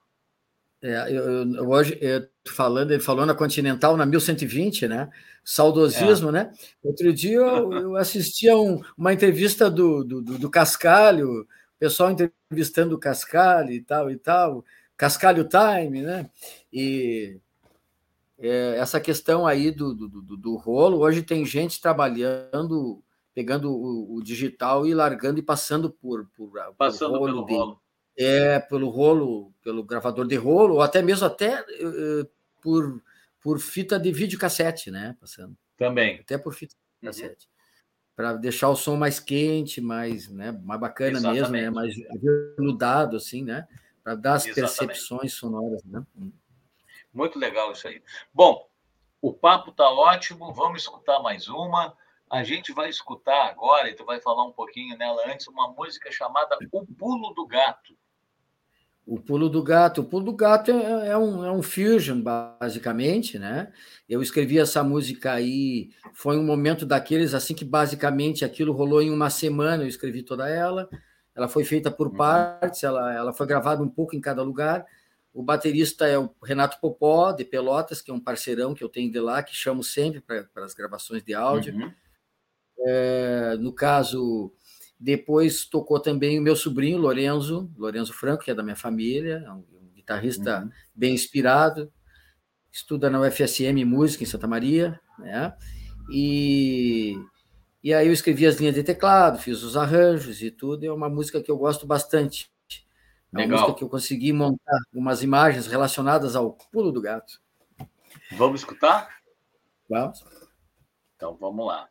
É, eu, eu, hoje, eu, falando, ele falou na Continental, na 1120, né? Saudosismo, é. né? Outro dia eu, eu assisti a um, uma entrevista do, do, do, Cascalho, o pessoal entrevistando o Cascalho e tal e tal, Cascalho Time, né? E é, essa questão aí do, do, do, do, rolo, hoje tem gente trabalhando, pegando o, o, digital e largando e passando por, por, passando por rolo pelo rolo é, pelo rolo, pelo gravador de rolo, ou até mesmo até uh, por, por fita de videocassete, né? Passando. Também. Até por fita de uhum. cassete. Uhum. Para deixar o som mais quente, mais, né, mais bacana Exatamente. mesmo, né? Mais veludado, assim, né? Para dar as Exatamente. percepções sonoras, né? Muito legal isso aí. Bom, o papo tá ótimo, vamos escutar mais uma. A gente vai escutar agora, e tu vai falar um pouquinho nela antes, uma música chamada O Pulo do Gato. O Pulo do Gato. O Pulo do Gato é, é, um, é um fusion, basicamente, né? Eu escrevi essa música aí, foi um momento daqueles, assim, que basicamente aquilo rolou em uma semana, eu escrevi toda ela. Ela foi feita por uhum. partes, ela, ela foi gravada um pouco em cada lugar. O baterista é o Renato Popó, de Pelotas, que é um parceirão que eu tenho de lá, que chamo sempre para as gravações de áudio. Uhum. É, no caso, depois tocou também o meu sobrinho, Lorenzo, Lorenzo Franco, que é da minha família, é um, guitarrista uhum. bem inspirado, estuda na UFSM Música em Santa Maria, né? E, e aí eu escrevi as linhas de teclado, fiz os arranjos e tudo, é uma música que eu gosto bastante. É uma Legal. música que eu consegui montar umas imagens relacionadas ao pulo do gato. Vamos escutar? Vamos. Então vamos lá.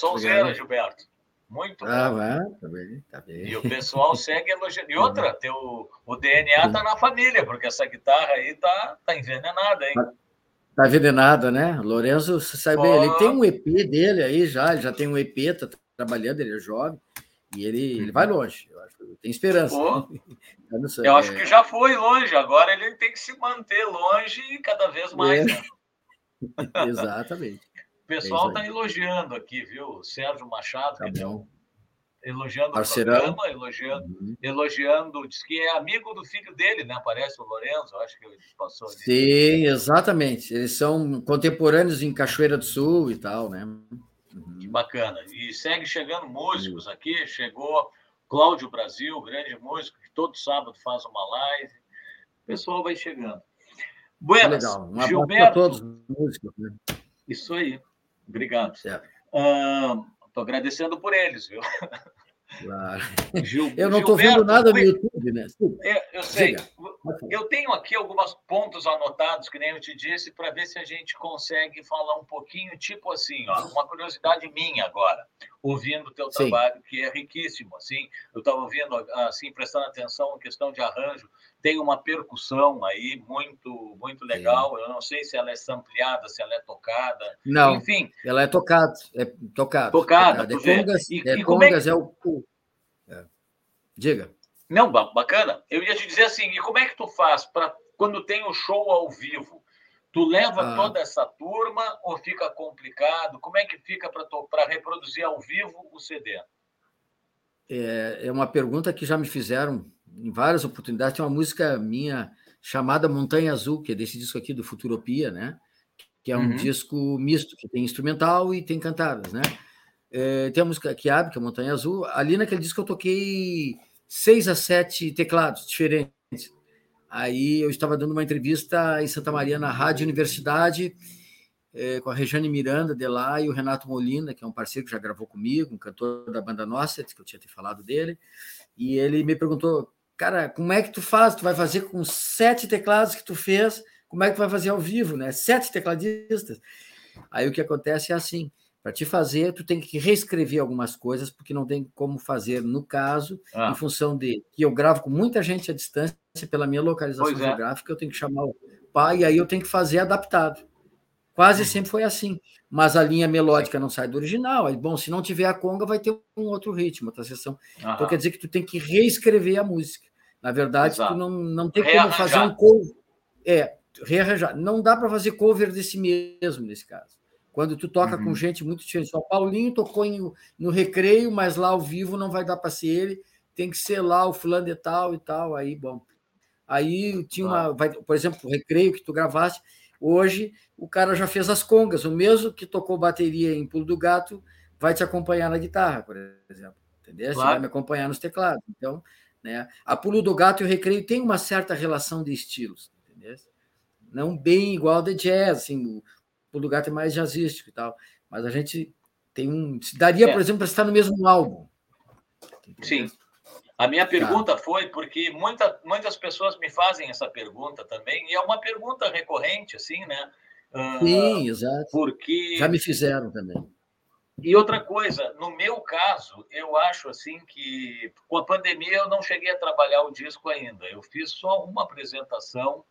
Pô, sonzeira, Gilberto. Muito ah, bom. Ah, tá bem, tá bem. E o pessoal segue elogiando. E outra, teu, o DNA tá na família, porque essa guitarra aí tá, tá envenenada, hein? Tá, envenenada, né? Lourenço, você sabe, oh. ele tem um EP dele aí já, ele já tem um EP, tá trabalhando, ele é jovem, e ele, ele vai longe. Eu acho, tem esperança. Oh. (laughs) eu, sei, eu acho é... que já foi longe, agora ele tem que se manter longe cada vez mais. É. Né? (laughs) Exatamente. O pessoal está é elogiando aqui, viu? Sérgio Machado, tá que elogiando Parceirão. o programa, elogiando, uhum. elogiando, diz que é amigo do filho dele, né? Parece o Lorenzo, acho que ele passou ali. Sim, exatamente. Eles são contemporâneos em Cachoeira do Sul e tal, né? Uhum. Que bacana. E segue chegando músicos aqui, chegou Cláudio Brasil, grande músico, que todo sábado faz uma live. O pessoal vai chegando. Buenas, Legal. Um Gilberto. todos os músicos, né? Isso aí. Obrigado. Estou uh, agradecendo por eles, viu? Claro. (laughs) Gil, eu não estou vendo nada no YouTube, né? É, eu sei. Diga. Eu tenho aqui alguns pontos anotados, que nem eu te disse, para ver se a gente consegue falar um pouquinho, tipo assim, ó, uma curiosidade minha agora, ouvindo o teu Sim. trabalho, que é riquíssimo, assim, eu estava ouvindo, assim, prestando atenção em questão de arranjo, tem uma percussão aí muito, muito legal, Sim. eu não sei se ela é sampleada, se ela é tocada, não, enfim. ela é tocada, é tocada. Tocada, tocada. É congas, e, é, congas é, é o... É. Diga. Não, bacana. Eu ia te dizer assim, e como é que tu faz para quando tem o um show ao vivo? Tu leva ah. toda essa turma ou fica complicado? Como é que fica para reproduzir ao vivo o CD? É, é uma pergunta que já me fizeram em várias oportunidades. Tem uma música minha chamada Montanha Azul, que é desse disco aqui do Futuropia, né? Que é um uhum. disco misto, que tem instrumental e tem cantadas, né? É, tem a música que abre, que é Montanha Azul. Ali naquele disco eu toquei seis a sete teclados diferentes. Aí eu estava dando uma entrevista em Santa Maria, na Rádio Universidade, é, com a Rejane Miranda de lá e o Renato Molina, que é um parceiro que já gravou comigo, um cantor da banda Nossa, que eu tinha te falado dele. E ele me perguntou, cara, como é que tu faz? Tu vai fazer com sete teclados que tu fez, como é que tu vai fazer ao vivo, né? Sete tecladistas. Aí o que acontece é assim, para te fazer, tu tem que reescrever algumas coisas, porque não tem como fazer no caso, ah. em função de que eu gravo com muita gente à distância, pela minha localização é. geográfica, eu tenho que chamar o pai, e aí eu tenho que fazer adaptado. Quase uhum. sempre foi assim. Mas a linha melódica não sai do original. Aí, bom, se não tiver a conga, vai ter um outro ritmo, outra sessão. Uhum. Então quer dizer que tu tem que reescrever a música. Na verdade, Exato. tu não, não tem como fazer um cover. É, rearranjar. Não dá para fazer cover desse mesmo, nesse caso. Quando tu toca uhum. com gente muito diferente. Só Paulinho tocou em, no recreio, mas lá ao vivo não vai dar para ser ele, tem que ser lá o fulano de tal e tal. Aí, bom. Aí tinha uma. Vai, por exemplo, o recreio que tu gravaste, hoje o cara já fez as congas. O mesmo que tocou bateria em Pulo do Gato vai te acompanhar na guitarra, por exemplo. Entendeu? Claro. Vai me acompanhar nos teclados. Então, né, a Pulo do Gato e o recreio tem uma certa relação de estilos. Entendeu? Não bem igual de jazz, assim, o lugar tem mais jazzístico e tal. Mas a gente tem um. Daria, é. por exemplo, para estar no mesmo álbum. Sim. A minha tá. pergunta tá. foi porque muita, muitas pessoas me fazem essa pergunta também, e é uma pergunta recorrente, assim, né? Sim, uh, exato. Porque. Já me fizeram também. E outra coisa, no meu caso, eu acho assim que com a pandemia eu não cheguei a trabalhar o disco ainda. Eu fiz só uma apresentação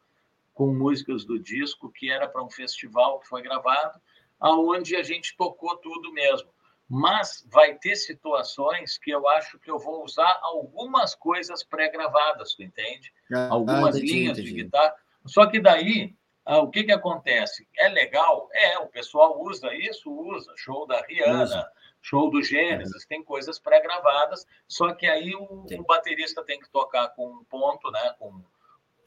com músicas do disco, que era para um festival que foi gravado, aonde a gente tocou tudo mesmo. Mas vai ter situações que eu acho que eu vou usar algumas coisas pré-gravadas, tu entende? Ah, algumas entendi, linhas entendi. de guitarra. Só que daí, ah, o que, que acontece? É legal? É, o pessoal usa isso, usa. Show da Rihanna, usa. show do Gênesis, uhum. tem coisas pré-gravadas, só que aí o, o, baterista tem que tocar com um ponto, né? Com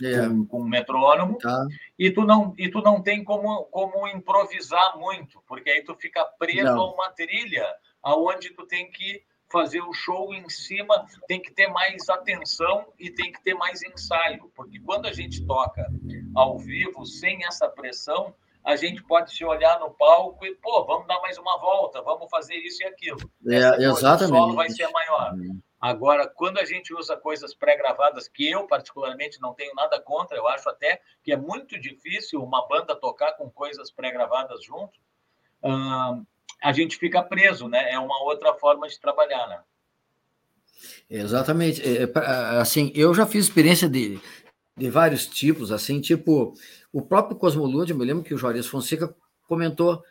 é. com, com metrônomo, tá. e, tu não, e tu não tem como, como improvisar muito, porque aí tu fica preso não. a uma trilha aonde tu tem que fazer o show em cima, tem que ter mais atenção e tem que ter mais ensaio, porque quando a gente toca ao vivo, sem essa pressão, a gente pode se olhar no palco e, pô, vamos dar mais uma volta, vamos fazer isso e aquilo. É, exatamente. O solo vai ser maior. Uhum. Agora, quando a gente usa coisas pré-gravadas, que eu particularmente não tenho nada contra, eu acho até que é muito difícil uma banda tocar com coisas pré-gravadas junto, a gente fica preso, né? É uma outra forma de trabalhar, né? Exatamente. É, assim, eu já fiz experiência de, de vários tipos, assim, tipo, o próprio Cosmolude, me lembro que o Juarez Fonseca comentou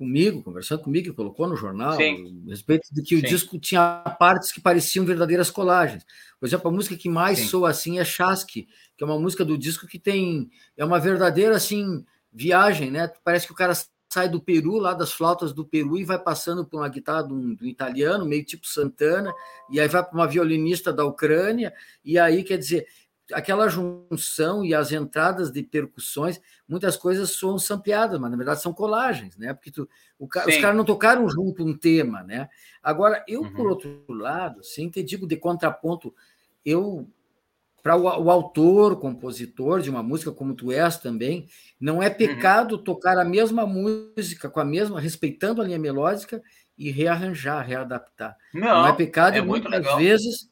comigo, conversando comigo, colocou no jornal, Sim. a respeito de que Sim. o disco tinha partes que pareciam verdadeiras colagens. Por exemplo, a música que mais Sim. soa assim é Chasque, que é uma música do disco que tem é uma verdadeira assim viagem, né? Parece que o cara sai do Peru, lá das flautas do Peru, e vai passando por uma guitarra do, do italiano, meio tipo Santana, e aí vai para uma violinista da Ucrânia, e aí quer dizer, aquela junção e as entradas de percussões, muitas coisas são sampleadas, mas na verdade são colagens, né? Porque tu, o, os caras não tocaram junto um tema, né? Agora, eu, uhum. por outro lado, sim, te digo de contraponto, eu para o, o, autor, compositor de uma música como tu és também, não é uhum. pecado uhum. tocar a mesma música com a mesma, respeitando a linha melódica e rearranjar, readaptar. Não, não é pecado é muitas legal. vezes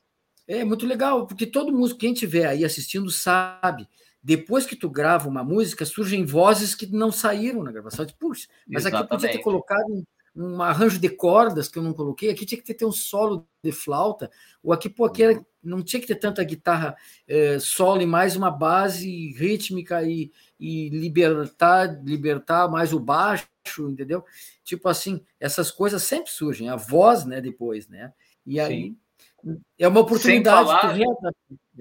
é muito legal, porque todo músico, quem estiver aí assistindo, sabe. Depois que tu grava uma música, surgem vozes que não saíram na gravação. Puxa, mas Exatamente. aqui eu podia ter colocado um, arranjo de cordas que eu não coloquei, aqui tinha que ter, um solo de flauta, ou aqui, pô, aqui era, uhum. não tinha que ter tanta guitarra é, solo e mais uma base rítmica e, e libertar, libertar mais o baixo, entendeu? Tipo assim, essas coisas sempre surgem, a voz, né, depois, né? E aí. Sim é uma oportunidade. Sem falar,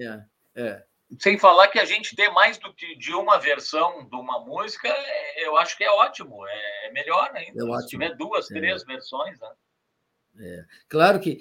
é, é. Sem falar que a gente ter mais do que de uma versão de uma música, é, eu acho que é ótimo, é melhor ainda. É Se tiver duas, é. três versões. Né? É. Claro que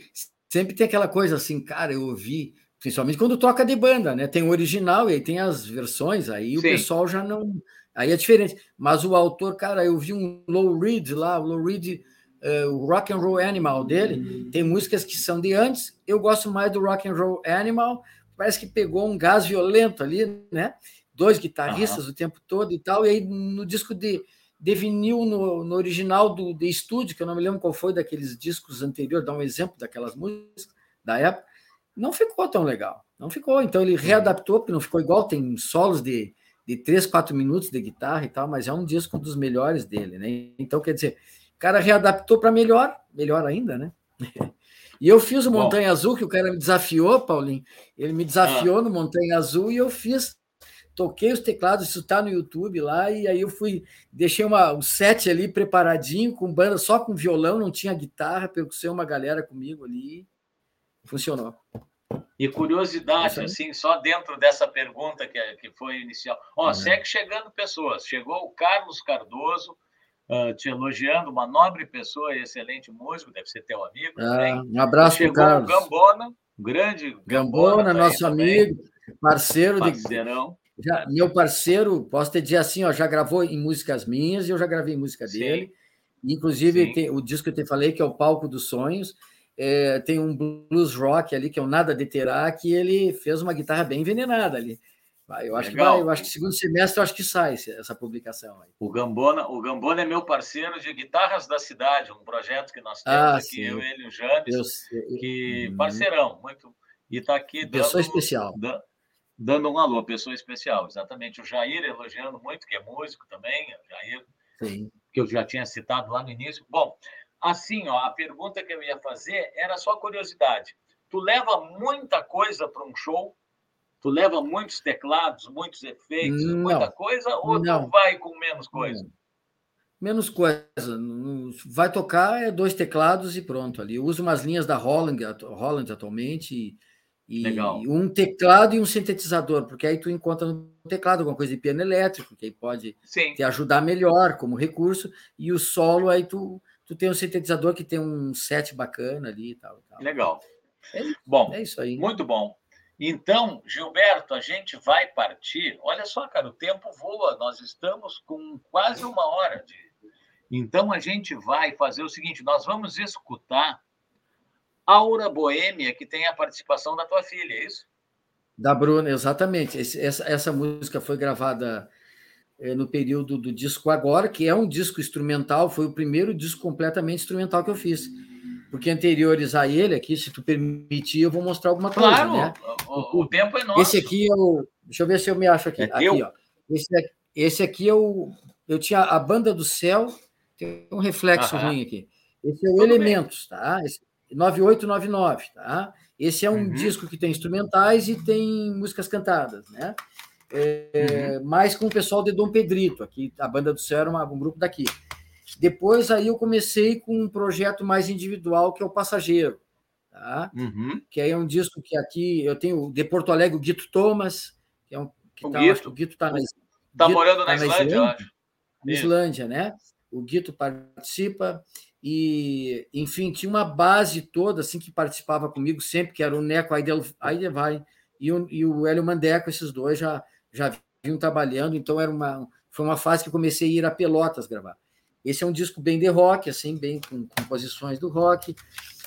sempre tem aquela coisa assim, cara, eu ouvi, principalmente quando toca de banda, né? Tem o original e aí tem as versões, aí Sim. o pessoal já não. Aí é diferente. Mas o autor, cara, eu vi um Low Reed lá, o Low Reed uh, o Rock and Roll Animal dele, tem músicas que são de antes. Eu gosto mais do Rock and Roll Animal. Parece que pegou um gás violento ali, né? Dois guitarristas uhum. o tempo todo e tal. E aí no disco de, de vinil, no, no original do de estúdio, que eu não me lembro qual foi daqueles discos anteriores, dá um exemplo daquelas músicas da época, não ficou tão legal. Não ficou. Então ele readaptou, porque não ficou igual, tem solos de, de 3, 4 minutos de guitarra e tal, mas é um disco dos melhores dele, né? Então, quer dizer, o cara readaptou para melhor, melhor ainda, né? (laughs) E eu fiz o Montanha Bom. Azul, que o cara me desafiou, Paulinho. Ele me desafiou ah. no Montanha Azul e eu fiz, toquei os teclados, isso está no YouTube lá, e aí eu fui, deixei uma, um set ali preparadinho, com banda só com violão, não tinha guitarra, percussão, uma galera comigo ali. Funcionou. E curiosidade, assim, só dentro dessa pergunta que, que foi inicial. Ó, uhum. segue chegando pessoas. Chegou o Carlos Cardoso, uh, te elogiando, uma nobre pessoa, excelente músico, deve ser teu amigo. Ah, um abraço para Carlos. O Gambona, grande Gambona, Gambona nosso amigo, parceiro Parceirão. de. Já, meu parceiro, posso te dizer assim, ó, já gravou em músicas minhas e eu já gravei em música Sim. dele. Inclusive, tem, o disco que eu te falei, que é o Palco dos Sonhos, é, tem um blues rock ali, que é o Nada Deterá, que ele fez uma guitarra bem envenenada ali. Vai, eu acho Legal. que vai, eu acho que segundo semestre eu acho que sai essa publicação aí. O Gambona, o Gambona é meu parceiro de Guitarras da Cidade, um projeto que nós temos ah, aqui, sim. eu, ele e o James, que uhum. parceirão, muito. E está aqui dando, pessoa especial. Dando um alô, pessoa especial, exatamente. O Jair elogiando muito, que é músico também, o Jair, sim. que eu já tinha citado lá no início. Bom, assim, ó, a pergunta que eu ia fazer era só curiosidade. Tu leva muita coisa para um show Tu leva muitos teclados, muitos efeitos, não, muita coisa, ou não. tu vai com menos coisa? Não. Menos coisa. Vai tocar é dois teclados e pronto ali. Eu uso umas linhas da Holland, Holland atualmente e, Legal. um teclado e um sintetizador, porque aí tu encontra no teclado alguma coisa de piano elétrico, que aí pode Sim. te ajudar melhor como recurso, e o solo aí tu, tu tem um sintetizador que tem um set bacana ali e tal. tal. Legal. É, bom, é isso aí. Muito bom. Então, Gilberto, a gente vai partir. Olha só, cara, o tempo voa. Nós estamos com quase uma hora de. Então, a gente vai fazer o seguinte: nós vamos escutar Aura Boêmia, que tem a participação da tua filha, é isso? Da Bruna, exatamente. essa, essa música foi gravada é, no período do disco Agora, que é um disco instrumental, foi o primeiro disco completamente instrumental que eu fiz porque anteriores a ele aqui, se tu permitir, eu vou mostrar alguma coisa. Claro, né? o, o, tempo é nosso. Esse aqui é o. Deixa eu ver se eu me acho aqui. É aqui, ó. Esse, esse aqui é o. Eu tinha a Banda do Céu, Tem um reflexo ruim aqui. Esse é o Tudo Elementos, bem. tá? Esse, 9899, tá? Esse é um uhum. disco que tem instrumentais e tem músicas cantadas, né? É, uhum. Mais com o pessoal de Dom Pedrito, aqui, a banda do céu era uma, um grupo daqui. Depois aí eu comecei com um projeto mais individual, que é o Passageiro, tá? Uhum. Que aí é um disco que aqui eu tenho de Porto Alegre o Guito Thomas, que é um que o tá, Guito. o Guito tá na Tá morando tá na, Islândia, Islândia, eu acho. Islândia, né? O Guito participa e, enfim, tinha uma base toda assim que participava comigo sempre, que era o Neco Aidevai e o, e o Hélio Mandeco, esses dois já, já vinham trabalhando, então era uma, foi uma fase que comecei a ir a Pelotas gravar. Esse é um disco bem de rock, assim, bem com composições do rock.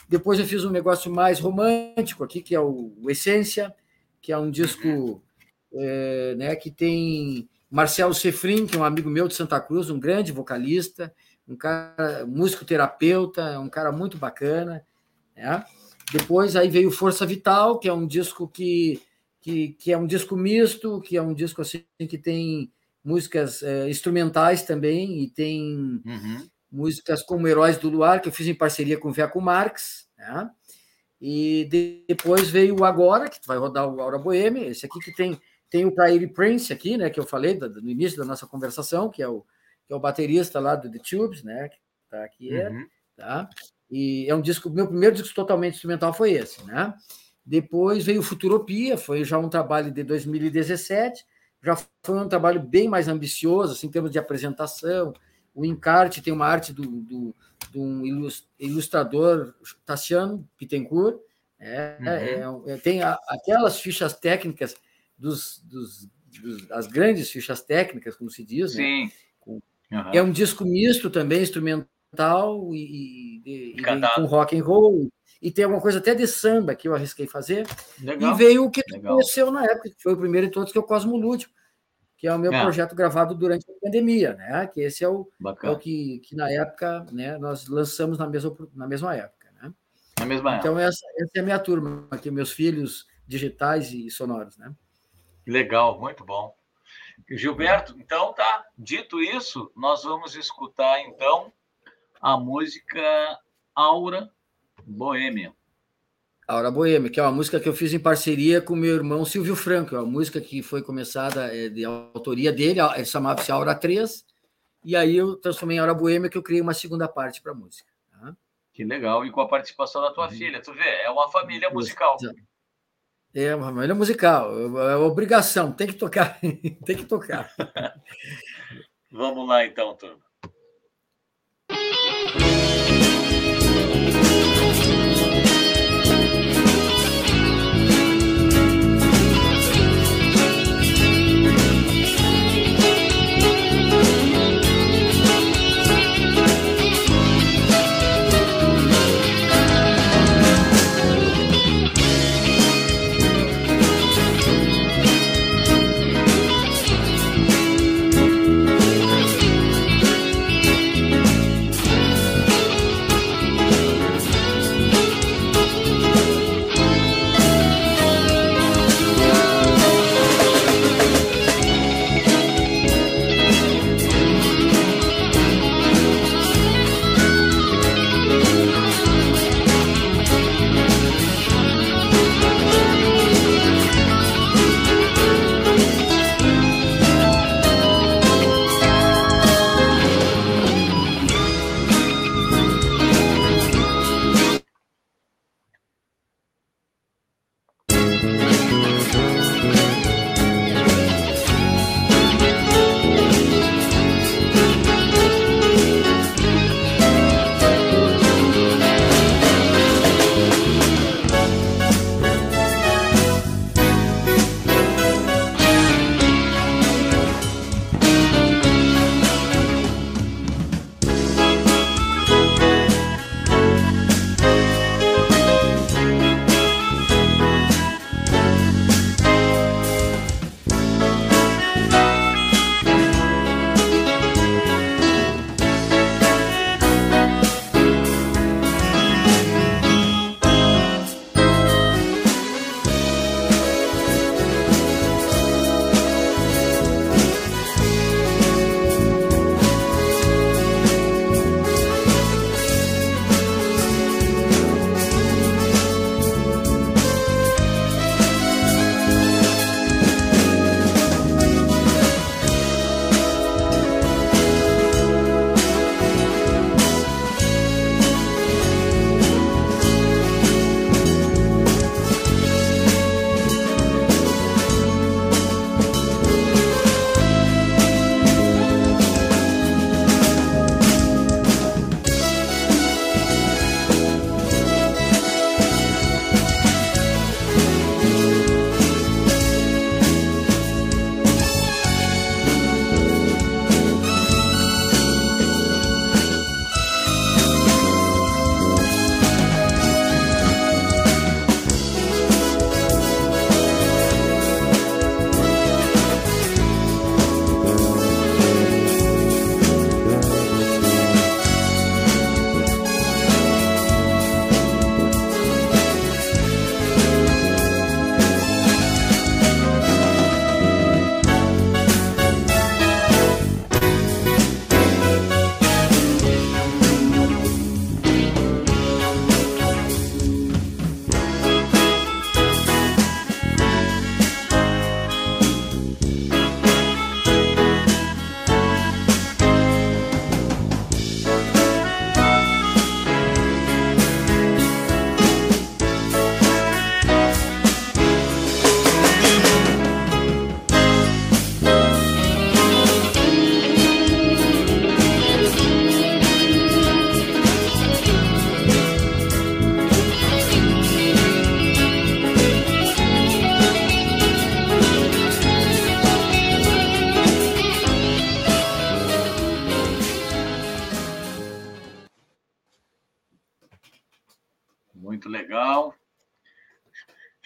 Depois eu fiz um negócio mais romântico aqui, que é o, Essência, que é um disco é, né, que tem Marcelo Sefrin, que é um amigo meu de Santa Cruz, um grande vocalista, um cara músico terapeuta, um cara muito bacana. Né? Depois aí veio Força Vital, que é um disco que, que, que é um disco misto, que é um disco assim que tem músicas é, instrumentais também e tem uhum. músicas como Heróis do Luar que eu fiz em parceria com o Veco Marx, né? E depois veio o Agora, que vai rodar o Aura Boêmia, esse aqui que tem tem o Prairi Prince aqui, né, que eu falei no início da nossa conversação, que é o que é o baterista lá do The Tubes, né? Que tá aqui, uhum. tá? E é um disco, meu primeiro disco totalmente instrumental foi esse, né? Depois veio Futuropia, foi já um trabalho de 2017, já foi um trabalho bem mais ambicioso, assim, em termos de apresentação. O encarte tem uma arte do, do, do um ilustrador, Tassiano Pittencourt, é, uhum. é, é, tem a, aquelas fichas técnicas dos, dos, dos, as grandes fichas técnicas, como se diz, né? Sim. Né? Uhum. É um disco misto também, instrumental e, e, e com rock and roll. E tem alguma coisa até de samba que eu arrisquei fazer. Legal. E veio o que tu conheceu na época, que foi o primeiro de todos, que é o Cosmo Lúdico, que é o meu é. projeto gravado durante a pandemia, né? Que esse é o, é o que, que na época né, nós lançamos na mesma, na mesma época. Né? Na mesma então, época. Essa, essa é a minha turma, aqui, meus filhos digitais e sonoros, né? Legal, muito bom. Gilberto, então tá. Dito isso, nós vamos escutar então a música Aura Boêmia. Aura Boêmia, que é uma música que eu fiz em parceria com meu irmão Silvio Franco. É uma música que foi começada é, de autoria dele, chamava-se Aura 3, e aí eu transformei em Aura Boêmia, que eu criei uma segunda parte para a música. Tá? Que legal, e com a participação da tua uhum. filha. Tu vê, é uma família musical. É uma família musical, é obrigação, tem que tocar, (laughs) tem que tocar. (laughs) Vamos lá então, turma.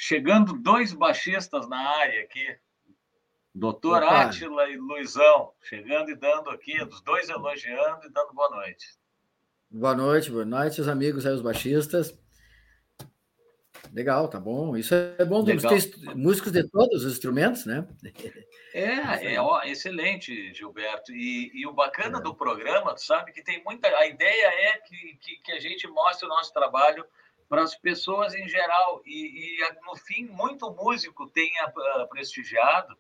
Chegando dois baixistas na área aqui. Doutor Átila e Luizão, chegando e dando aqui, os dois elogiando e dando boa noite. Boa noite, boa noite, os amigos aí, os baixistas. Legal, tá bom. Isso é bom, ter músicos de todos os instrumentos, né? (laughs) É, é ó, excelente, Gilberto. E, e o bacana é. do programa, tu sabe que tem muita. A ideia é que, que, que a gente mostre o nosso trabalho para as pessoas em geral. E, e, no fim, muito músico tenha uh, prestigiado,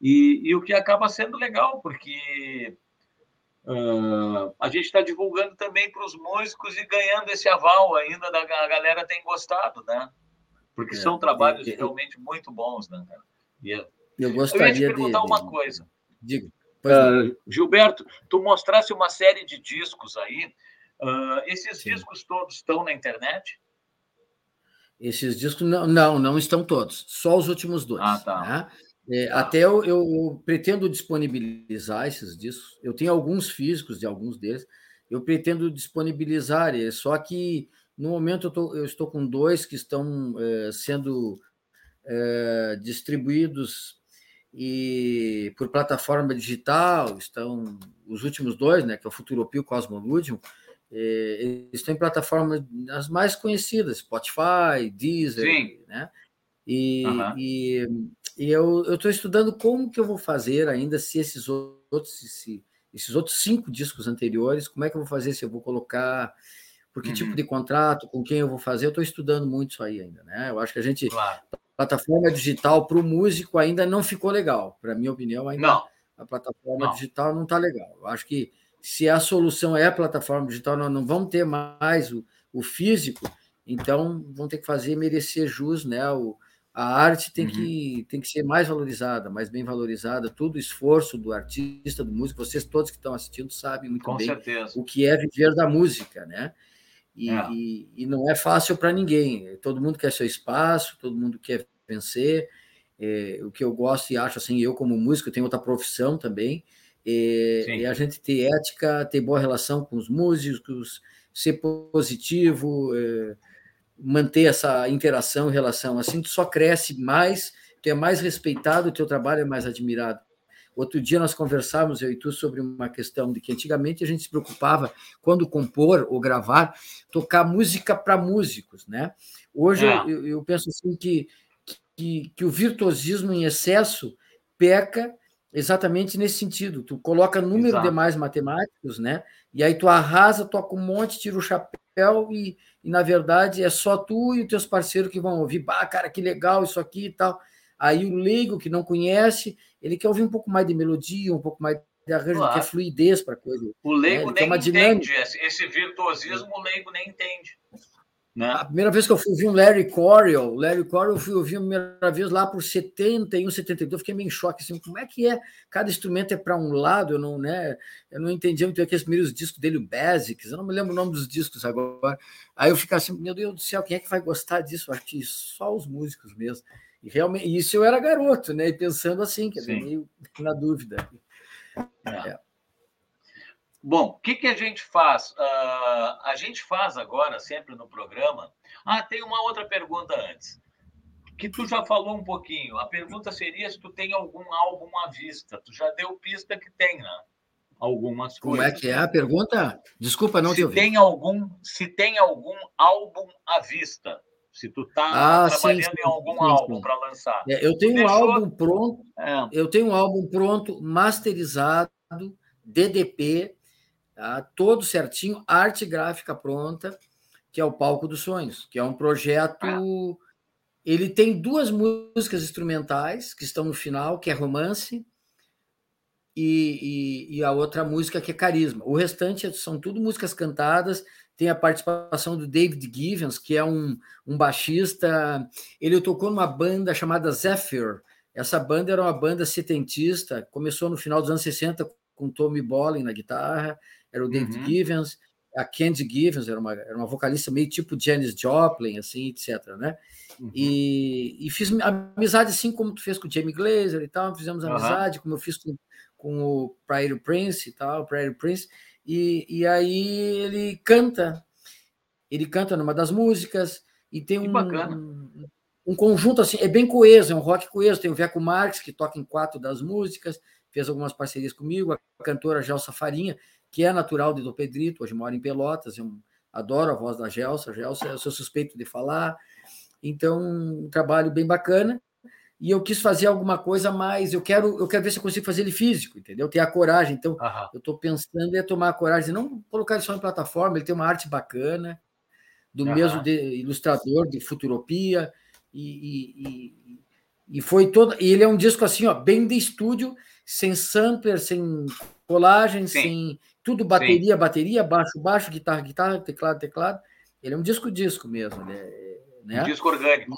e, e, o que acaba sendo legal, porque uh, a gente está divulgando também para os músicos e ganhando esse aval ainda da a galera tem gostado, né? Porque é, são trabalhos é, realmente muito bons, né, cara? É eu gostaria eu ia te perguntar de, uma coisa. Diga. Uh, Gilberto, tu mostrasse uma série de discos aí. Uh, esses Sim. discos todos estão na internet? Esses discos não, não, não estão todos, só os últimos dois. Ah, tá. Né? É, tá. Até eu, eu, pretendo disponibilizar esses discos. Eu tenho alguns físicos de alguns deles. Eu pretendo disponibilizar, só que no momento eu, tô, eu estou com dois que estão é, sendo é, distribuídos e por plataforma digital, estão os últimos dois, né, que é o Futuropio e o Cosmoludium, é, estão em plataformas as mais conhecidas, Spotify, Deezer, Sim. né? E, uhum. e, e, eu estou estudando como que eu vou fazer ainda se esses outros, se, esses outros cinco discos anteriores, como é que eu vou fazer, se eu vou colocar, por que uhum. tipo de contrato, com quem eu vou fazer, eu estou estudando muito isso aí ainda, né? Eu acho que a gente claro plataforma digital para o músico ainda não ficou legal. Para minha opinião, ainda não. a plataforma não. digital não está legal. Eu acho que se a solução é a plataforma digital, nós não vamos ter mais o, o físico, então vão ter que fazer merecer jus, né? O, a arte tem, uhum. que, tem que ser mais valorizada, mais bem valorizada. Todo o esforço do artista, do músico, vocês todos que estão assistindo sabem muito Com bem certeza. o que é viver da música, né? E, é. e, e não é fácil para ninguém. Todo mundo quer seu espaço, todo mundo quer vencer. É, o que eu gosto e acho, assim, eu como músico, tenho outra profissão também, é, é, a gente ter ética, ter boa relação com os músicos, ser positivo, é, manter essa interação em relação assim, tu só cresce mais, tu é mais respeitado, teu trabalho é mais admirado. Outro dia nós conversávamos, eu e tu, sobre uma questão de que antigamente a gente se preocupava, quando compor ou gravar, tocar música para músicos, né? Hoje é. eu, eu, penso assim que, que, que o virtuosismo em excesso peca exatamente nesse sentido. Tu coloca número Exato. demais matemáticos, né? E aí tu arrasa, toca um monte, tira o chapéu e, e, na verdade é só tu e os teus parceiros que vão ouvir. Bah, cara, que legal isso aqui e tal. Aí o leigo que não conhece, ele quer ouvir um pouco mais de melodia, um pouco mais de arranjo, claro. quer fluidez para a coisa. O leigo né? nem entende esse virtuosismo, o leigo nem entende. Né? A primeira vez que eu fui ouvir um Larry Coryell, Larry Coryell eu fui ouvir a primeira vez lá por 71, 72, fiquei meio em choque, assim, como é que é? Cada instrumento é para um lado, eu não, né? Eu não entendia muito aqueles primeiros discos dele, o Basics, eu não me lembro o nome dos discos agora. Aí eu ficava assim, meu Deus do céu, quem é que vai gostar disso? Acho que só os músicos mesmo. E realmente, isso eu era garoto, né? E pensando assim, que meio na dúvida. É. É. Bom, o que, que a gente faz? Uh, a gente faz agora, sempre no programa. Ah, tem uma outra pergunta antes, que tu já falou um pouquinho. A pergunta seria se tu tem algum álbum à vista. Tu já deu pista que tem, né? Algumas Como coisas. Como é que é a pergunta? Desculpa, não se te ouvi. Tem algum, se tem algum álbum à vista. Se tu está ah, trabalhando sim, sim, em algum sim, álbum para lançar. É, eu tenho Deixou... um álbum pronto. É. Eu tenho um álbum pronto, masterizado, DDP, tá? todo certinho, arte gráfica pronta, que é o Palco dos Sonhos, que é um projeto. Ah. Ele tem duas músicas instrumentais que estão no final, que é Romance, e, e, e, a outra música que é Carisma. O restante são tudo músicas cantadas. Tem a participação do David Givens, que é um, um baixista. Ele tocou numa banda chamada Zephyr. Essa banda era uma banda setentista, começou no final dos anos 60 com Tommy Bolin na guitarra era o David uhum. Givens, a Candy Givens era uma, era uma vocalista meio tipo Janis Joplin, assim, etc, né? Uhum. E, e fiz amizade assim como tu fez com o Jamie Glazer e tal, fizemos amizade, uhum. como eu fiz com, com o Prairie Prince e tal, Prairie Prince, e, e aí ele canta, ele canta numa das músicas, e tem um, um, um, conjunto assim, é bem coeso, é um rock coeso. Tem o Veco Marques, que toca em quatro das músicas, fez algumas parcerias comigo, a cantora Gelsa Farinha, que é natural de Dom Pedrito, hoje mora em Pelotas, eu adoro a voz da Gelsa, Gelsa eu sou suspeito de falar, então um trabalho bem bacana, e eu quis fazer alguma coisa mais, eu quero, eu quero ver se eu consigo fazer ele físico, entendeu? Ter a coragem, então uhum. eu estou pensando em tomar a coragem, não colocar ele só em plataforma, ele tem uma arte bacana, do uhum. mesmo de, ilustrador de Futuropia, e, e, e, foi todo, e ele é um disco assim, ó, bem de estúdio, sem sampler, sem colagem, Sim. sem tudo bateria, Sim. bateria, baixo, baixo, guitarra, guitarra, teclado, teclado. Ele é um disco disco mesmo, né? Um disco orgânico.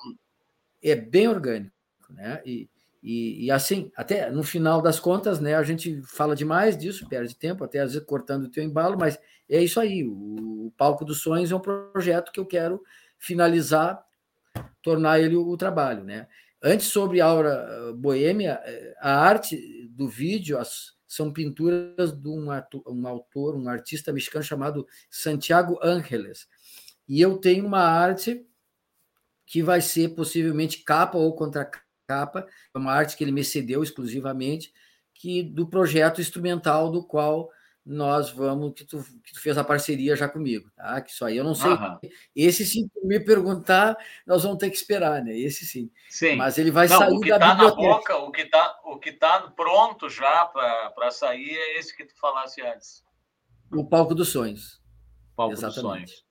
É bem orgânico, né? E, e, e, assim, até no final das contas, né, a gente fala demais disso, perde tempo, até às vezes cortando o teu embalo, mas é isso aí. O, o Palco dos Sonhos é um projeto que eu quero finalizar, tornar ele o, o trabalho, né? Antes, sobre a Aura Boêmia, eh, a arte do vídeo as, são pinturas de um, um autor, um artista mexicano chamado Santiago Ángeles. E eu tenho uma arte que vai ser possivelmente capa ou contra capa, é uma arte que ele me cedeu exclusivamente, que do projeto instrumental do qual nós vamos, que tu, que tu fez a parceria já comigo, tá? Que isso aí eu não sei. Aham. Esse sim, me perguntar, nós vamos ter que esperar, né? Esse sim. Sim. Mas ele vai não, sair o que da tá biblioteca. Na boca, o que está o que tá pronto já para sair é esse que tu falasse antes. O Palco dos Sonhos. Palco Exatamente. dos Sonhos.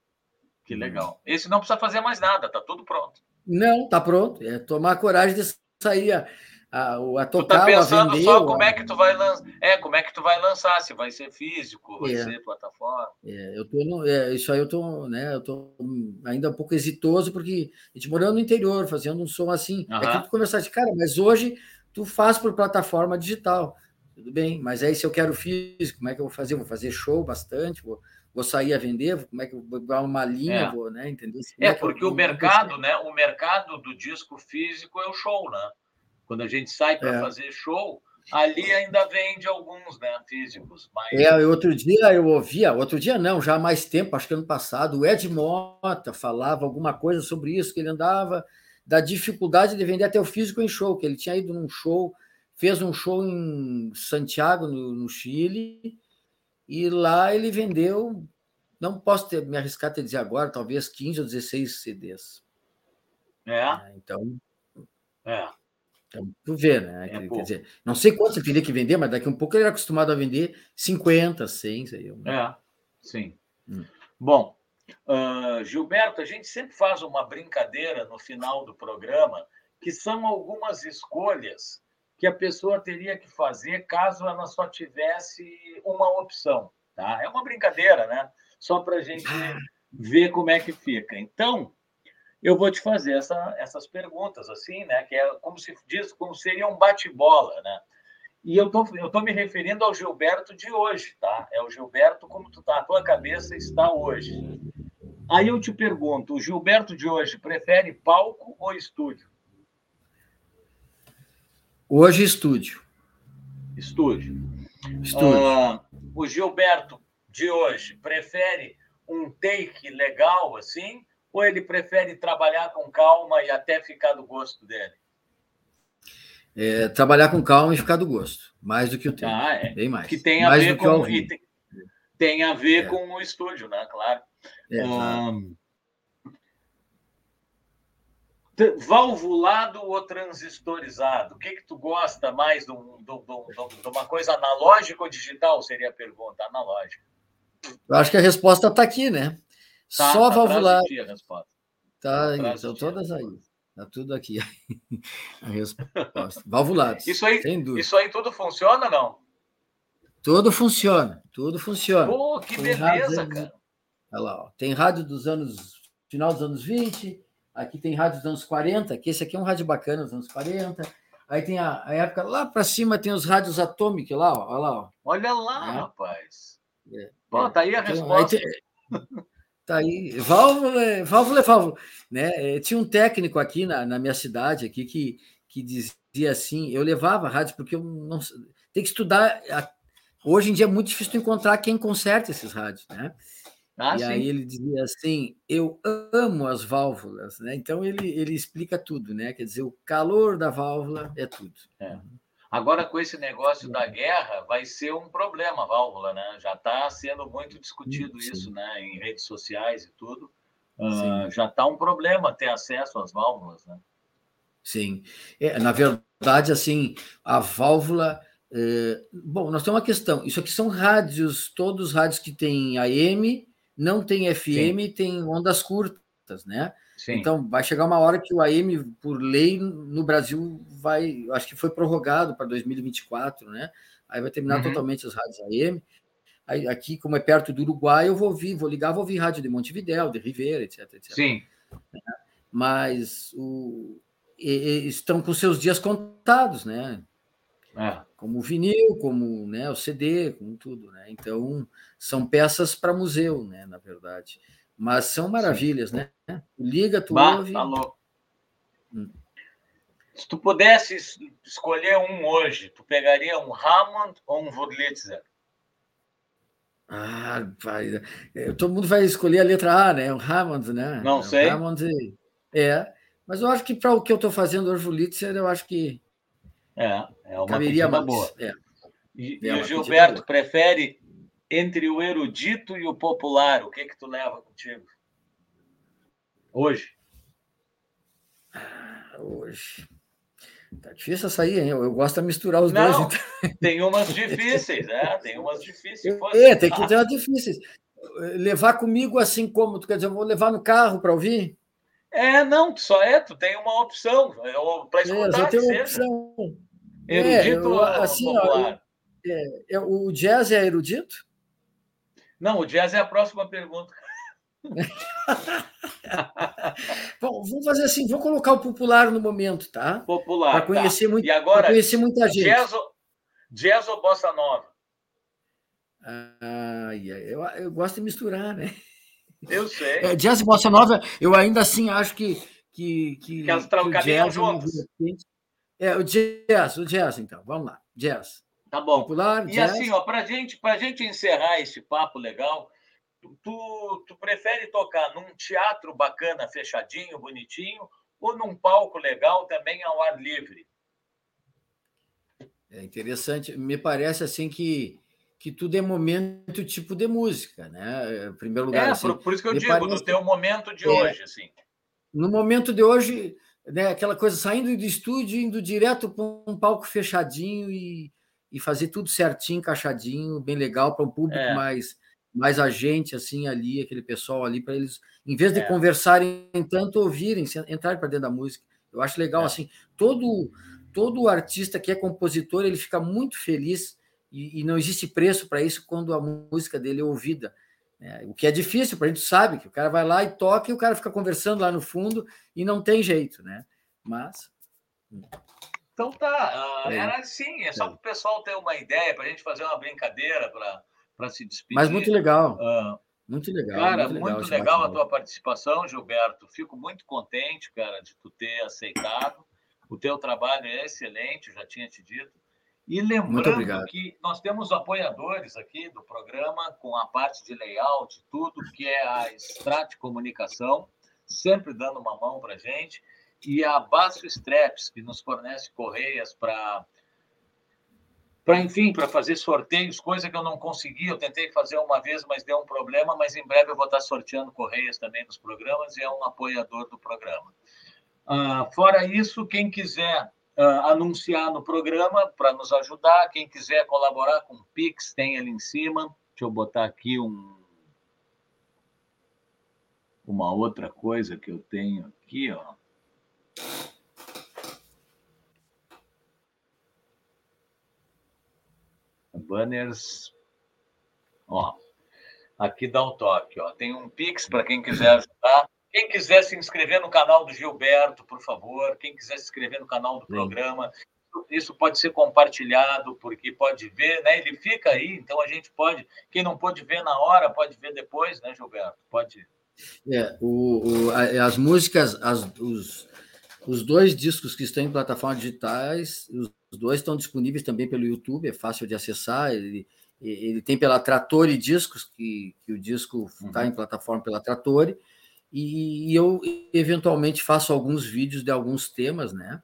Que legal. Esse não precisa fazer mais nada, tá tudo pronto. Não, tá pronto. É tomar coragem de sair a, a, a tocar, tu tá pensando só como é que tu vai lançar, é, como é que tu vai lançar, se vai ser físico, vai é. ser plataforma. É, eu tô no, é, isso aí eu tô, né, eu tô ainda um pouco exitoso porque a gente morando no interior, fazendo um som assim, uhum. é que tu conversar de cara, mas hoje tu faz por plataforma digital. Tudo bem, mas aí se eu quero físico, como é que eu vou fazer? Vou fazer show bastante, vou, vou sair a vender, como é que eu vou dar uma linha, é. vou, né? Entendeu? É, é porque eu, o mercado, né? O mercado do disco físico é o show, né? Quando a gente sai para é. fazer show, ali ainda vende alguns, né? Físicos. Mas... É, outro dia eu ouvia, outro dia não, já há mais tempo, acho que ano passado, o Ed Mota falava alguma coisa sobre isso, que ele andava da dificuldade de vender até o físico em show, que ele tinha ido num show, fez um show em Santiago, no, no Chile, e lá ele vendeu, não posso ter, me arriscar a dizer agora, talvez 15 ou 16 CDs. É. é então. É. Então, tu vê, né? É, quer, dizer, não sei quanto ele teria que vender, mas daqui a um pouco ele era acostumado a vender 50, 100, sei eu. É, sim. Hum. Bom, uh, Gilberto, a gente sempre faz uma brincadeira no final do programa, que são algumas escolhas que a pessoa teria que fazer caso ela só tivesse uma opção. Tá? É uma brincadeira, né? Só para a gente ver como é que fica. Então, eu vou te fazer essa, essas perguntas, assim, né? Que é como se diz, como seria um bate-bola, né? E eu tô, eu tô me referindo ao Gilberto de hoje, tá? É o Gilberto como tu tá, a tua cabeça está hoje. Aí eu te pergunto, o Gilberto de hoje prefere palco ou estúdio? Hoje, estúdio. Estúdio. Estúdio. Uh, o Gilberto de hoje prefere um take legal assim, ou ele prefere trabalhar com calma e até ficar do gosto dele? É, trabalhar com calma e ficar do gosto, mais do que o tempo. Ah, é. Bem mais. Que tem a mais ver com tem, tem, a ver é. com o estúdio, né? Claro. É, um, valvulado ou transistorizado? O que, que tu gosta mais de, um, de, de, de, uma coisa analógica ou digital? Seria a pergunta, analógica. Eu acho que a resposta está aqui, né? Tá, Só tá valvulado. A resposta. Tá, tá estão todas aí. Está tudo aqui. (laughs) a resposta. Valvulados. Isso aí, sem dúvida. isso aí tudo funciona não? Tudo funciona, tudo funciona. Pô, que tem beleza, rádio, cara. Olha lá, ó. tem rádio dos anos final dos anos 20, Aqui tem rádio dos anos 40, que esse aqui é um rádio bacana dos anos 40. Aí tem a, a época lá para cima tem os rádios atômicos lá, ó, olha lá. Ó. Olha lá, é. rapaz. É. Pô, tá aí a resposta. Aí tem, (laughs) tá aí, válvula, válvula é válvula. Né? É, tinha um técnico aqui na, na minha cidade aqui que, que dizia assim, eu levava rádio porque eu não tem que estudar. Hoje em dia é muito difícil encontrar quem conserta esses rádios, né? Ah, e sim. aí ele dizia assim: Eu amo as válvulas, né? Então ele, ele explica tudo, né? Quer dizer, o calor da válvula é tudo. É. Agora, com esse negócio da guerra, vai ser um problema a válvula, né? Já está sendo muito discutido sim. isso, né? Em redes sociais e tudo. Uh, já está um problema ter acesso às válvulas, né? Sim. É, na verdade, assim, a válvula. É... Bom, nós temos uma questão. Isso aqui são rádios, todos os rádios que têm AM, não tem FM, Sim. tem ondas curtas, né? Sim. Então, vai chegar uma hora que o AM, por lei, no Brasil, vai. Acho que foi prorrogado para 2024, né? Aí vai terminar uhum. totalmente as rádios AM. Aí, aqui, como é perto do Uruguai, eu vou ouvir, vou ligar, vou ouvir rádio de Montevidéu, de Ribeira, etc, etc. Sim. Mas o, e, e, estão com seus dias contados, né? É. Como o vinil, como né, o CD, como tudo, né? Então, são peças para museu, né? Na verdade. Mas são maravilhas, né? Liga, tu bah, ouve. Tá louco. Hum. Se tu pudesse escolher um hoje, tu pegaria um Hammond ou um Wurlitzer? Ah, vai. É, todo mundo vai escolher a letra A, né? O Hammond, né? Não o sei. Hammond, é. Mas eu acho que para o que eu estou fazendo hoje, Wurlitzer, eu acho que. É, é uma caberia mais. boa. É. E, é e o Gilberto prefere entre o erudito e o popular, o que que tu leva contigo? Hoje. Ah, hoje. Tá difícil sair, hein? Eu, eu gosto de misturar os Não, dois. Então. Tem umas difíceis, né? Tem umas difíceis. É, tem que ter umas difíceis. Levar comigo assim como, tu quer dizer, eu vou levar no carro para ouvir? É, não, só é, tu tem uma opção para escutar. É, eu tenho uma opção. Erudito é, eu, assim, ó, é, é, o jazz é erudito? Não, o jazz é a próxima pergunta. (laughs) Bom, vamos fazer assim, vou colocar o popular no momento, tá? Popular. Para conhecer, tá. muito, e agora, conhecer muita gente. Jazz, jazz ou bossa nova? Ah, eu, eu gosto de misturar, né? Eu sei. É, jazz e bossa nova, eu ainda assim acho que. Que, que, que elas que o jazz é, o jazz, o jazz, então, vamos lá. Jazz. Tá bom. Popular, e jazz. assim, ó, para gente, a gente encerrar esse papo legal, tu, tu prefere tocar num teatro bacana, fechadinho, bonitinho, ou num palco legal também ao ar livre? É interessante. Me parece assim que, que tudo é momento tipo de música, né? Em primeiro lugar. É, assim, por, por, isso que eu digo, parece... no teu momento de é, hoje, assim. No momento de hoje, né, aquela coisa saindo do estúdio, indo direto para um palco fechadinho e, e fazer tudo certinho, encaixadinho, bem legal para um público é. mais mais a gente assim ali, aquele pessoal ali para eles, em vez de é. conversarem tanto ouvirem, entrarem para dentro da música. Eu acho legal é. assim, todo todo artista que é compositor, ele fica muito feliz e, e não existe preço para isso quando a música dele é ouvida. Né? O que é difícil, para a gente sabe que o cara vai lá e toca e o cara fica conversando lá no fundo e não tem jeito, né? Mas. Então tá, é. era assim, é só para o pessoal ter uma ideia, para a gente fazer uma brincadeira, para se despedir. Mas muito legal. Uh, muito legal. Cara, muito legal, muito legal a tua participação, Gilberto. Fico muito contente, cara, de tu ter aceitado. O teu trabalho é excelente, já tinha te dito. E lembrando que nós temos apoiadores aqui do programa, com a parte de layout, tudo, que é a Strat Comunicação, sempre dando uma mão para gente, e a Basso Straps, que nos fornece correias para para enfim, para fazer sorteios, coisa que eu não consegui. Eu tentei fazer uma vez, mas deu um problema. Mas em breve eu vou estar sorteando correias também nos programas e é um apoiador do programa. Uh, fora isso, quem quiser uh, anunciar no programa para nos ajudar, quem quiser colaborar com o Pix, tem ali em cima. Deixa eu botar aqui um, uma outra coisa que eu tenho aqui, ó. Banners. Ó, aqui dá um toque. Ó. Tem um Pix para quem quiser ajudar. Quem quiser se inscrever no canal do Gilberto, por favor. Quem quiser se inscrever no canal do Sim. programa. Isso pode ser compartilhado, porque pode ver, né? Ele fica aí, então a gente pode. Quem não pode ver na hora, pode ver depois, né, Gilberto? Pode. É, o, o as músicas, as, os, os dois discos que estão em plataformas digitais, os dois estão disponíveis também pelo YouTube, é fácil de acessar. Ele, ele tem pela Trattori Discos, que, que o disco está uhum. em plataforma pela Trattori, e, e, eu eventualmente faço alguns vídeos de alguns temas, né?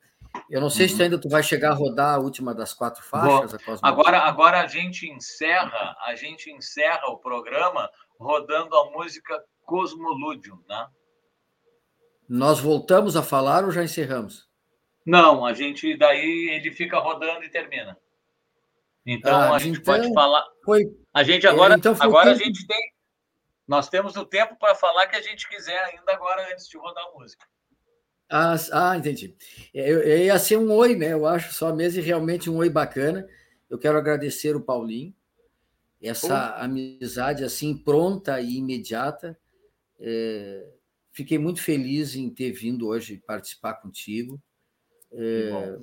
Eu não sei uhum. se ainda tu vai chegar a rodar a última das quatro faixas. agora, agora a gente encerra, a gente encerra o programa rodando a música Cosmoludium, né? Nós voltamos a falar ou já encerramos? Não, a gente daí ele fica rodando e termina. Então ah, a gente então, pode falar. Foi... A gente agora, é, então agora tempo... a gente tem, nós temos o tempo para falar que a gente quiser ainda agora antes de rodar a música. Ah, ah entendi. É, eu, eu ia ser um oi, né? Eu acho só mesmo e realmente um oi bacana. Eu quero agradecer o Paulinho, essa amizade assim pronta e imediata. É, fiquei muito feliz em ter vindo hoje participar contigo. É,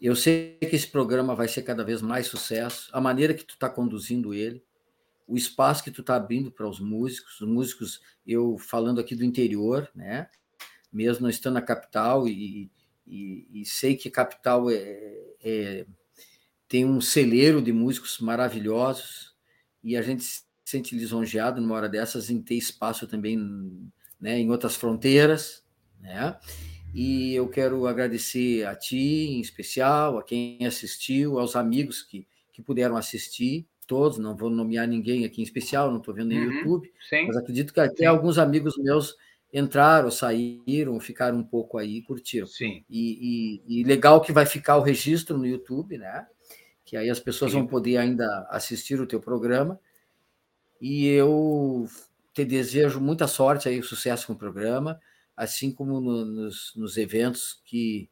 eu sei que esse programa vai ser cada vez mais sucesso. A maneira que tu está conduzindo ele, o espaço que tu está abrindo para os músicos, os músicos, eu falando aqui do interior, né? Mesmo não estando na capital e, e, e sei que a capital é, é, tem um celeiro de músicos maravilhosos e a gente se sente lisonjeado numa hora dessas em ter espaço também, né? Em outras fronteiras, né? E eu quero agradecer a ti, em especial, a quem assistiu, aos amigos que, que puderam assistir, todos, não vou nomear ninguém aqui em especial, não estou vendo no uhum, YouTube, sim, mas acredito que até sim. alguns amigos meus entraram, saíram, ficaram um pouco aí, curtiram. Sim. E, e, e legal que vai ficar o registro no YouTube, né? Que aí as pessoas sim. vão poder ainda assistir o teu programa. E eu te desejo muita sorte aí, sucesso com o programa assim como no, nos, nos eventos que,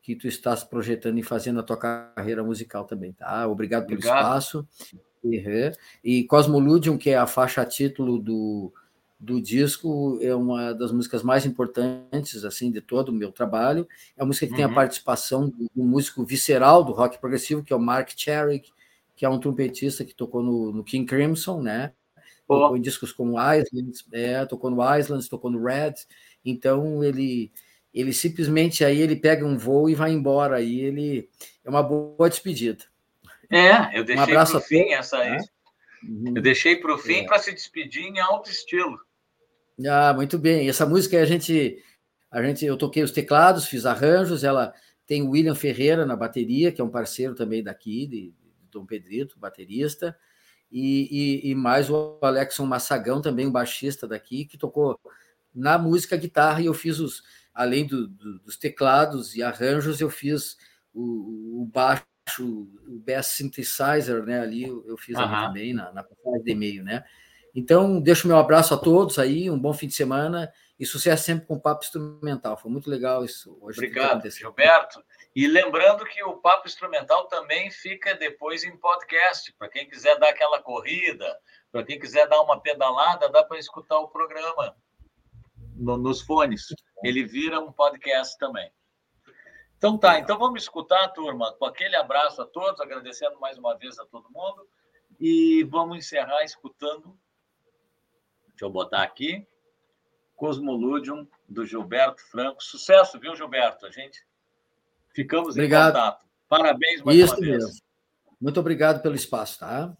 que tu estás projetando e fazendo a tua carreira musical também, tá? Obrigado, Obrigado. pelo espaço. Uhum. E Cosmoludium, que é a faixa título do, do disco, é uma das músicas mais importantes assim de todo o meu trabalho. É uma música que uhum. tem a uhum. participação do, do, músico visceral do rock progressivo, que é o Mark Cherrick, que é um trompetista que tocou no, no King Crimson, né? Tocou em discos como Islands, é, tocou no Islands, tocou no Red, então ele ele simplesmente aí ele pega um voo e vai embora. Aí ele é uma boa despedida. É, eu deixei um abraço o fim essa aí. Né? Uhum. Eu deixei para o fim é. para se despedir em alto estilo. Ah, muito bem. Essa música a gente a gente eu toquei os teclados, fiz arranjos. Ela tem o William Ferreira na bateria, que é um parceiro também daqui de, de Dom Pedrito, baterista. E, e, e, mais o Alexson Massagão, também um baixista daqui, que tocou na música guitarra e eu fiz os, além do, do, dos teclados e arranjos, eu fiz o, o baixo, o bass synthesizer, né? Ali eu, fiz uhum. ali também na, na passagem de e-mail, né? Então, deixo meu abraço a todos aí, um bom fim de semana e sucesso sempre com o Papo Instrumental. Foi muito legal isso hoje. Obrigado, Gilberto. E lembrando que o Papo Instrumental também fica depois em podcast, para quem quiser dar aquela corrida, para quem quiser dar uma pedalada, dá para escutar o programa no, nos fones. Ele vira um podcast também. Então tá, então vamos escutar, turma, com aquele abraço a todos, agradecendo mais uma vez a todo mundo. E vamos encerrar escutando. Deixa eu botar aqui. Cosmoludium, do Gilberto Franco. Sucesso, viu, Gilberto? A gente ficamos obrigado. em contato. Parabéns mais Isso uma vez. Mesmo. Muito obrigado pelo espaço, tá?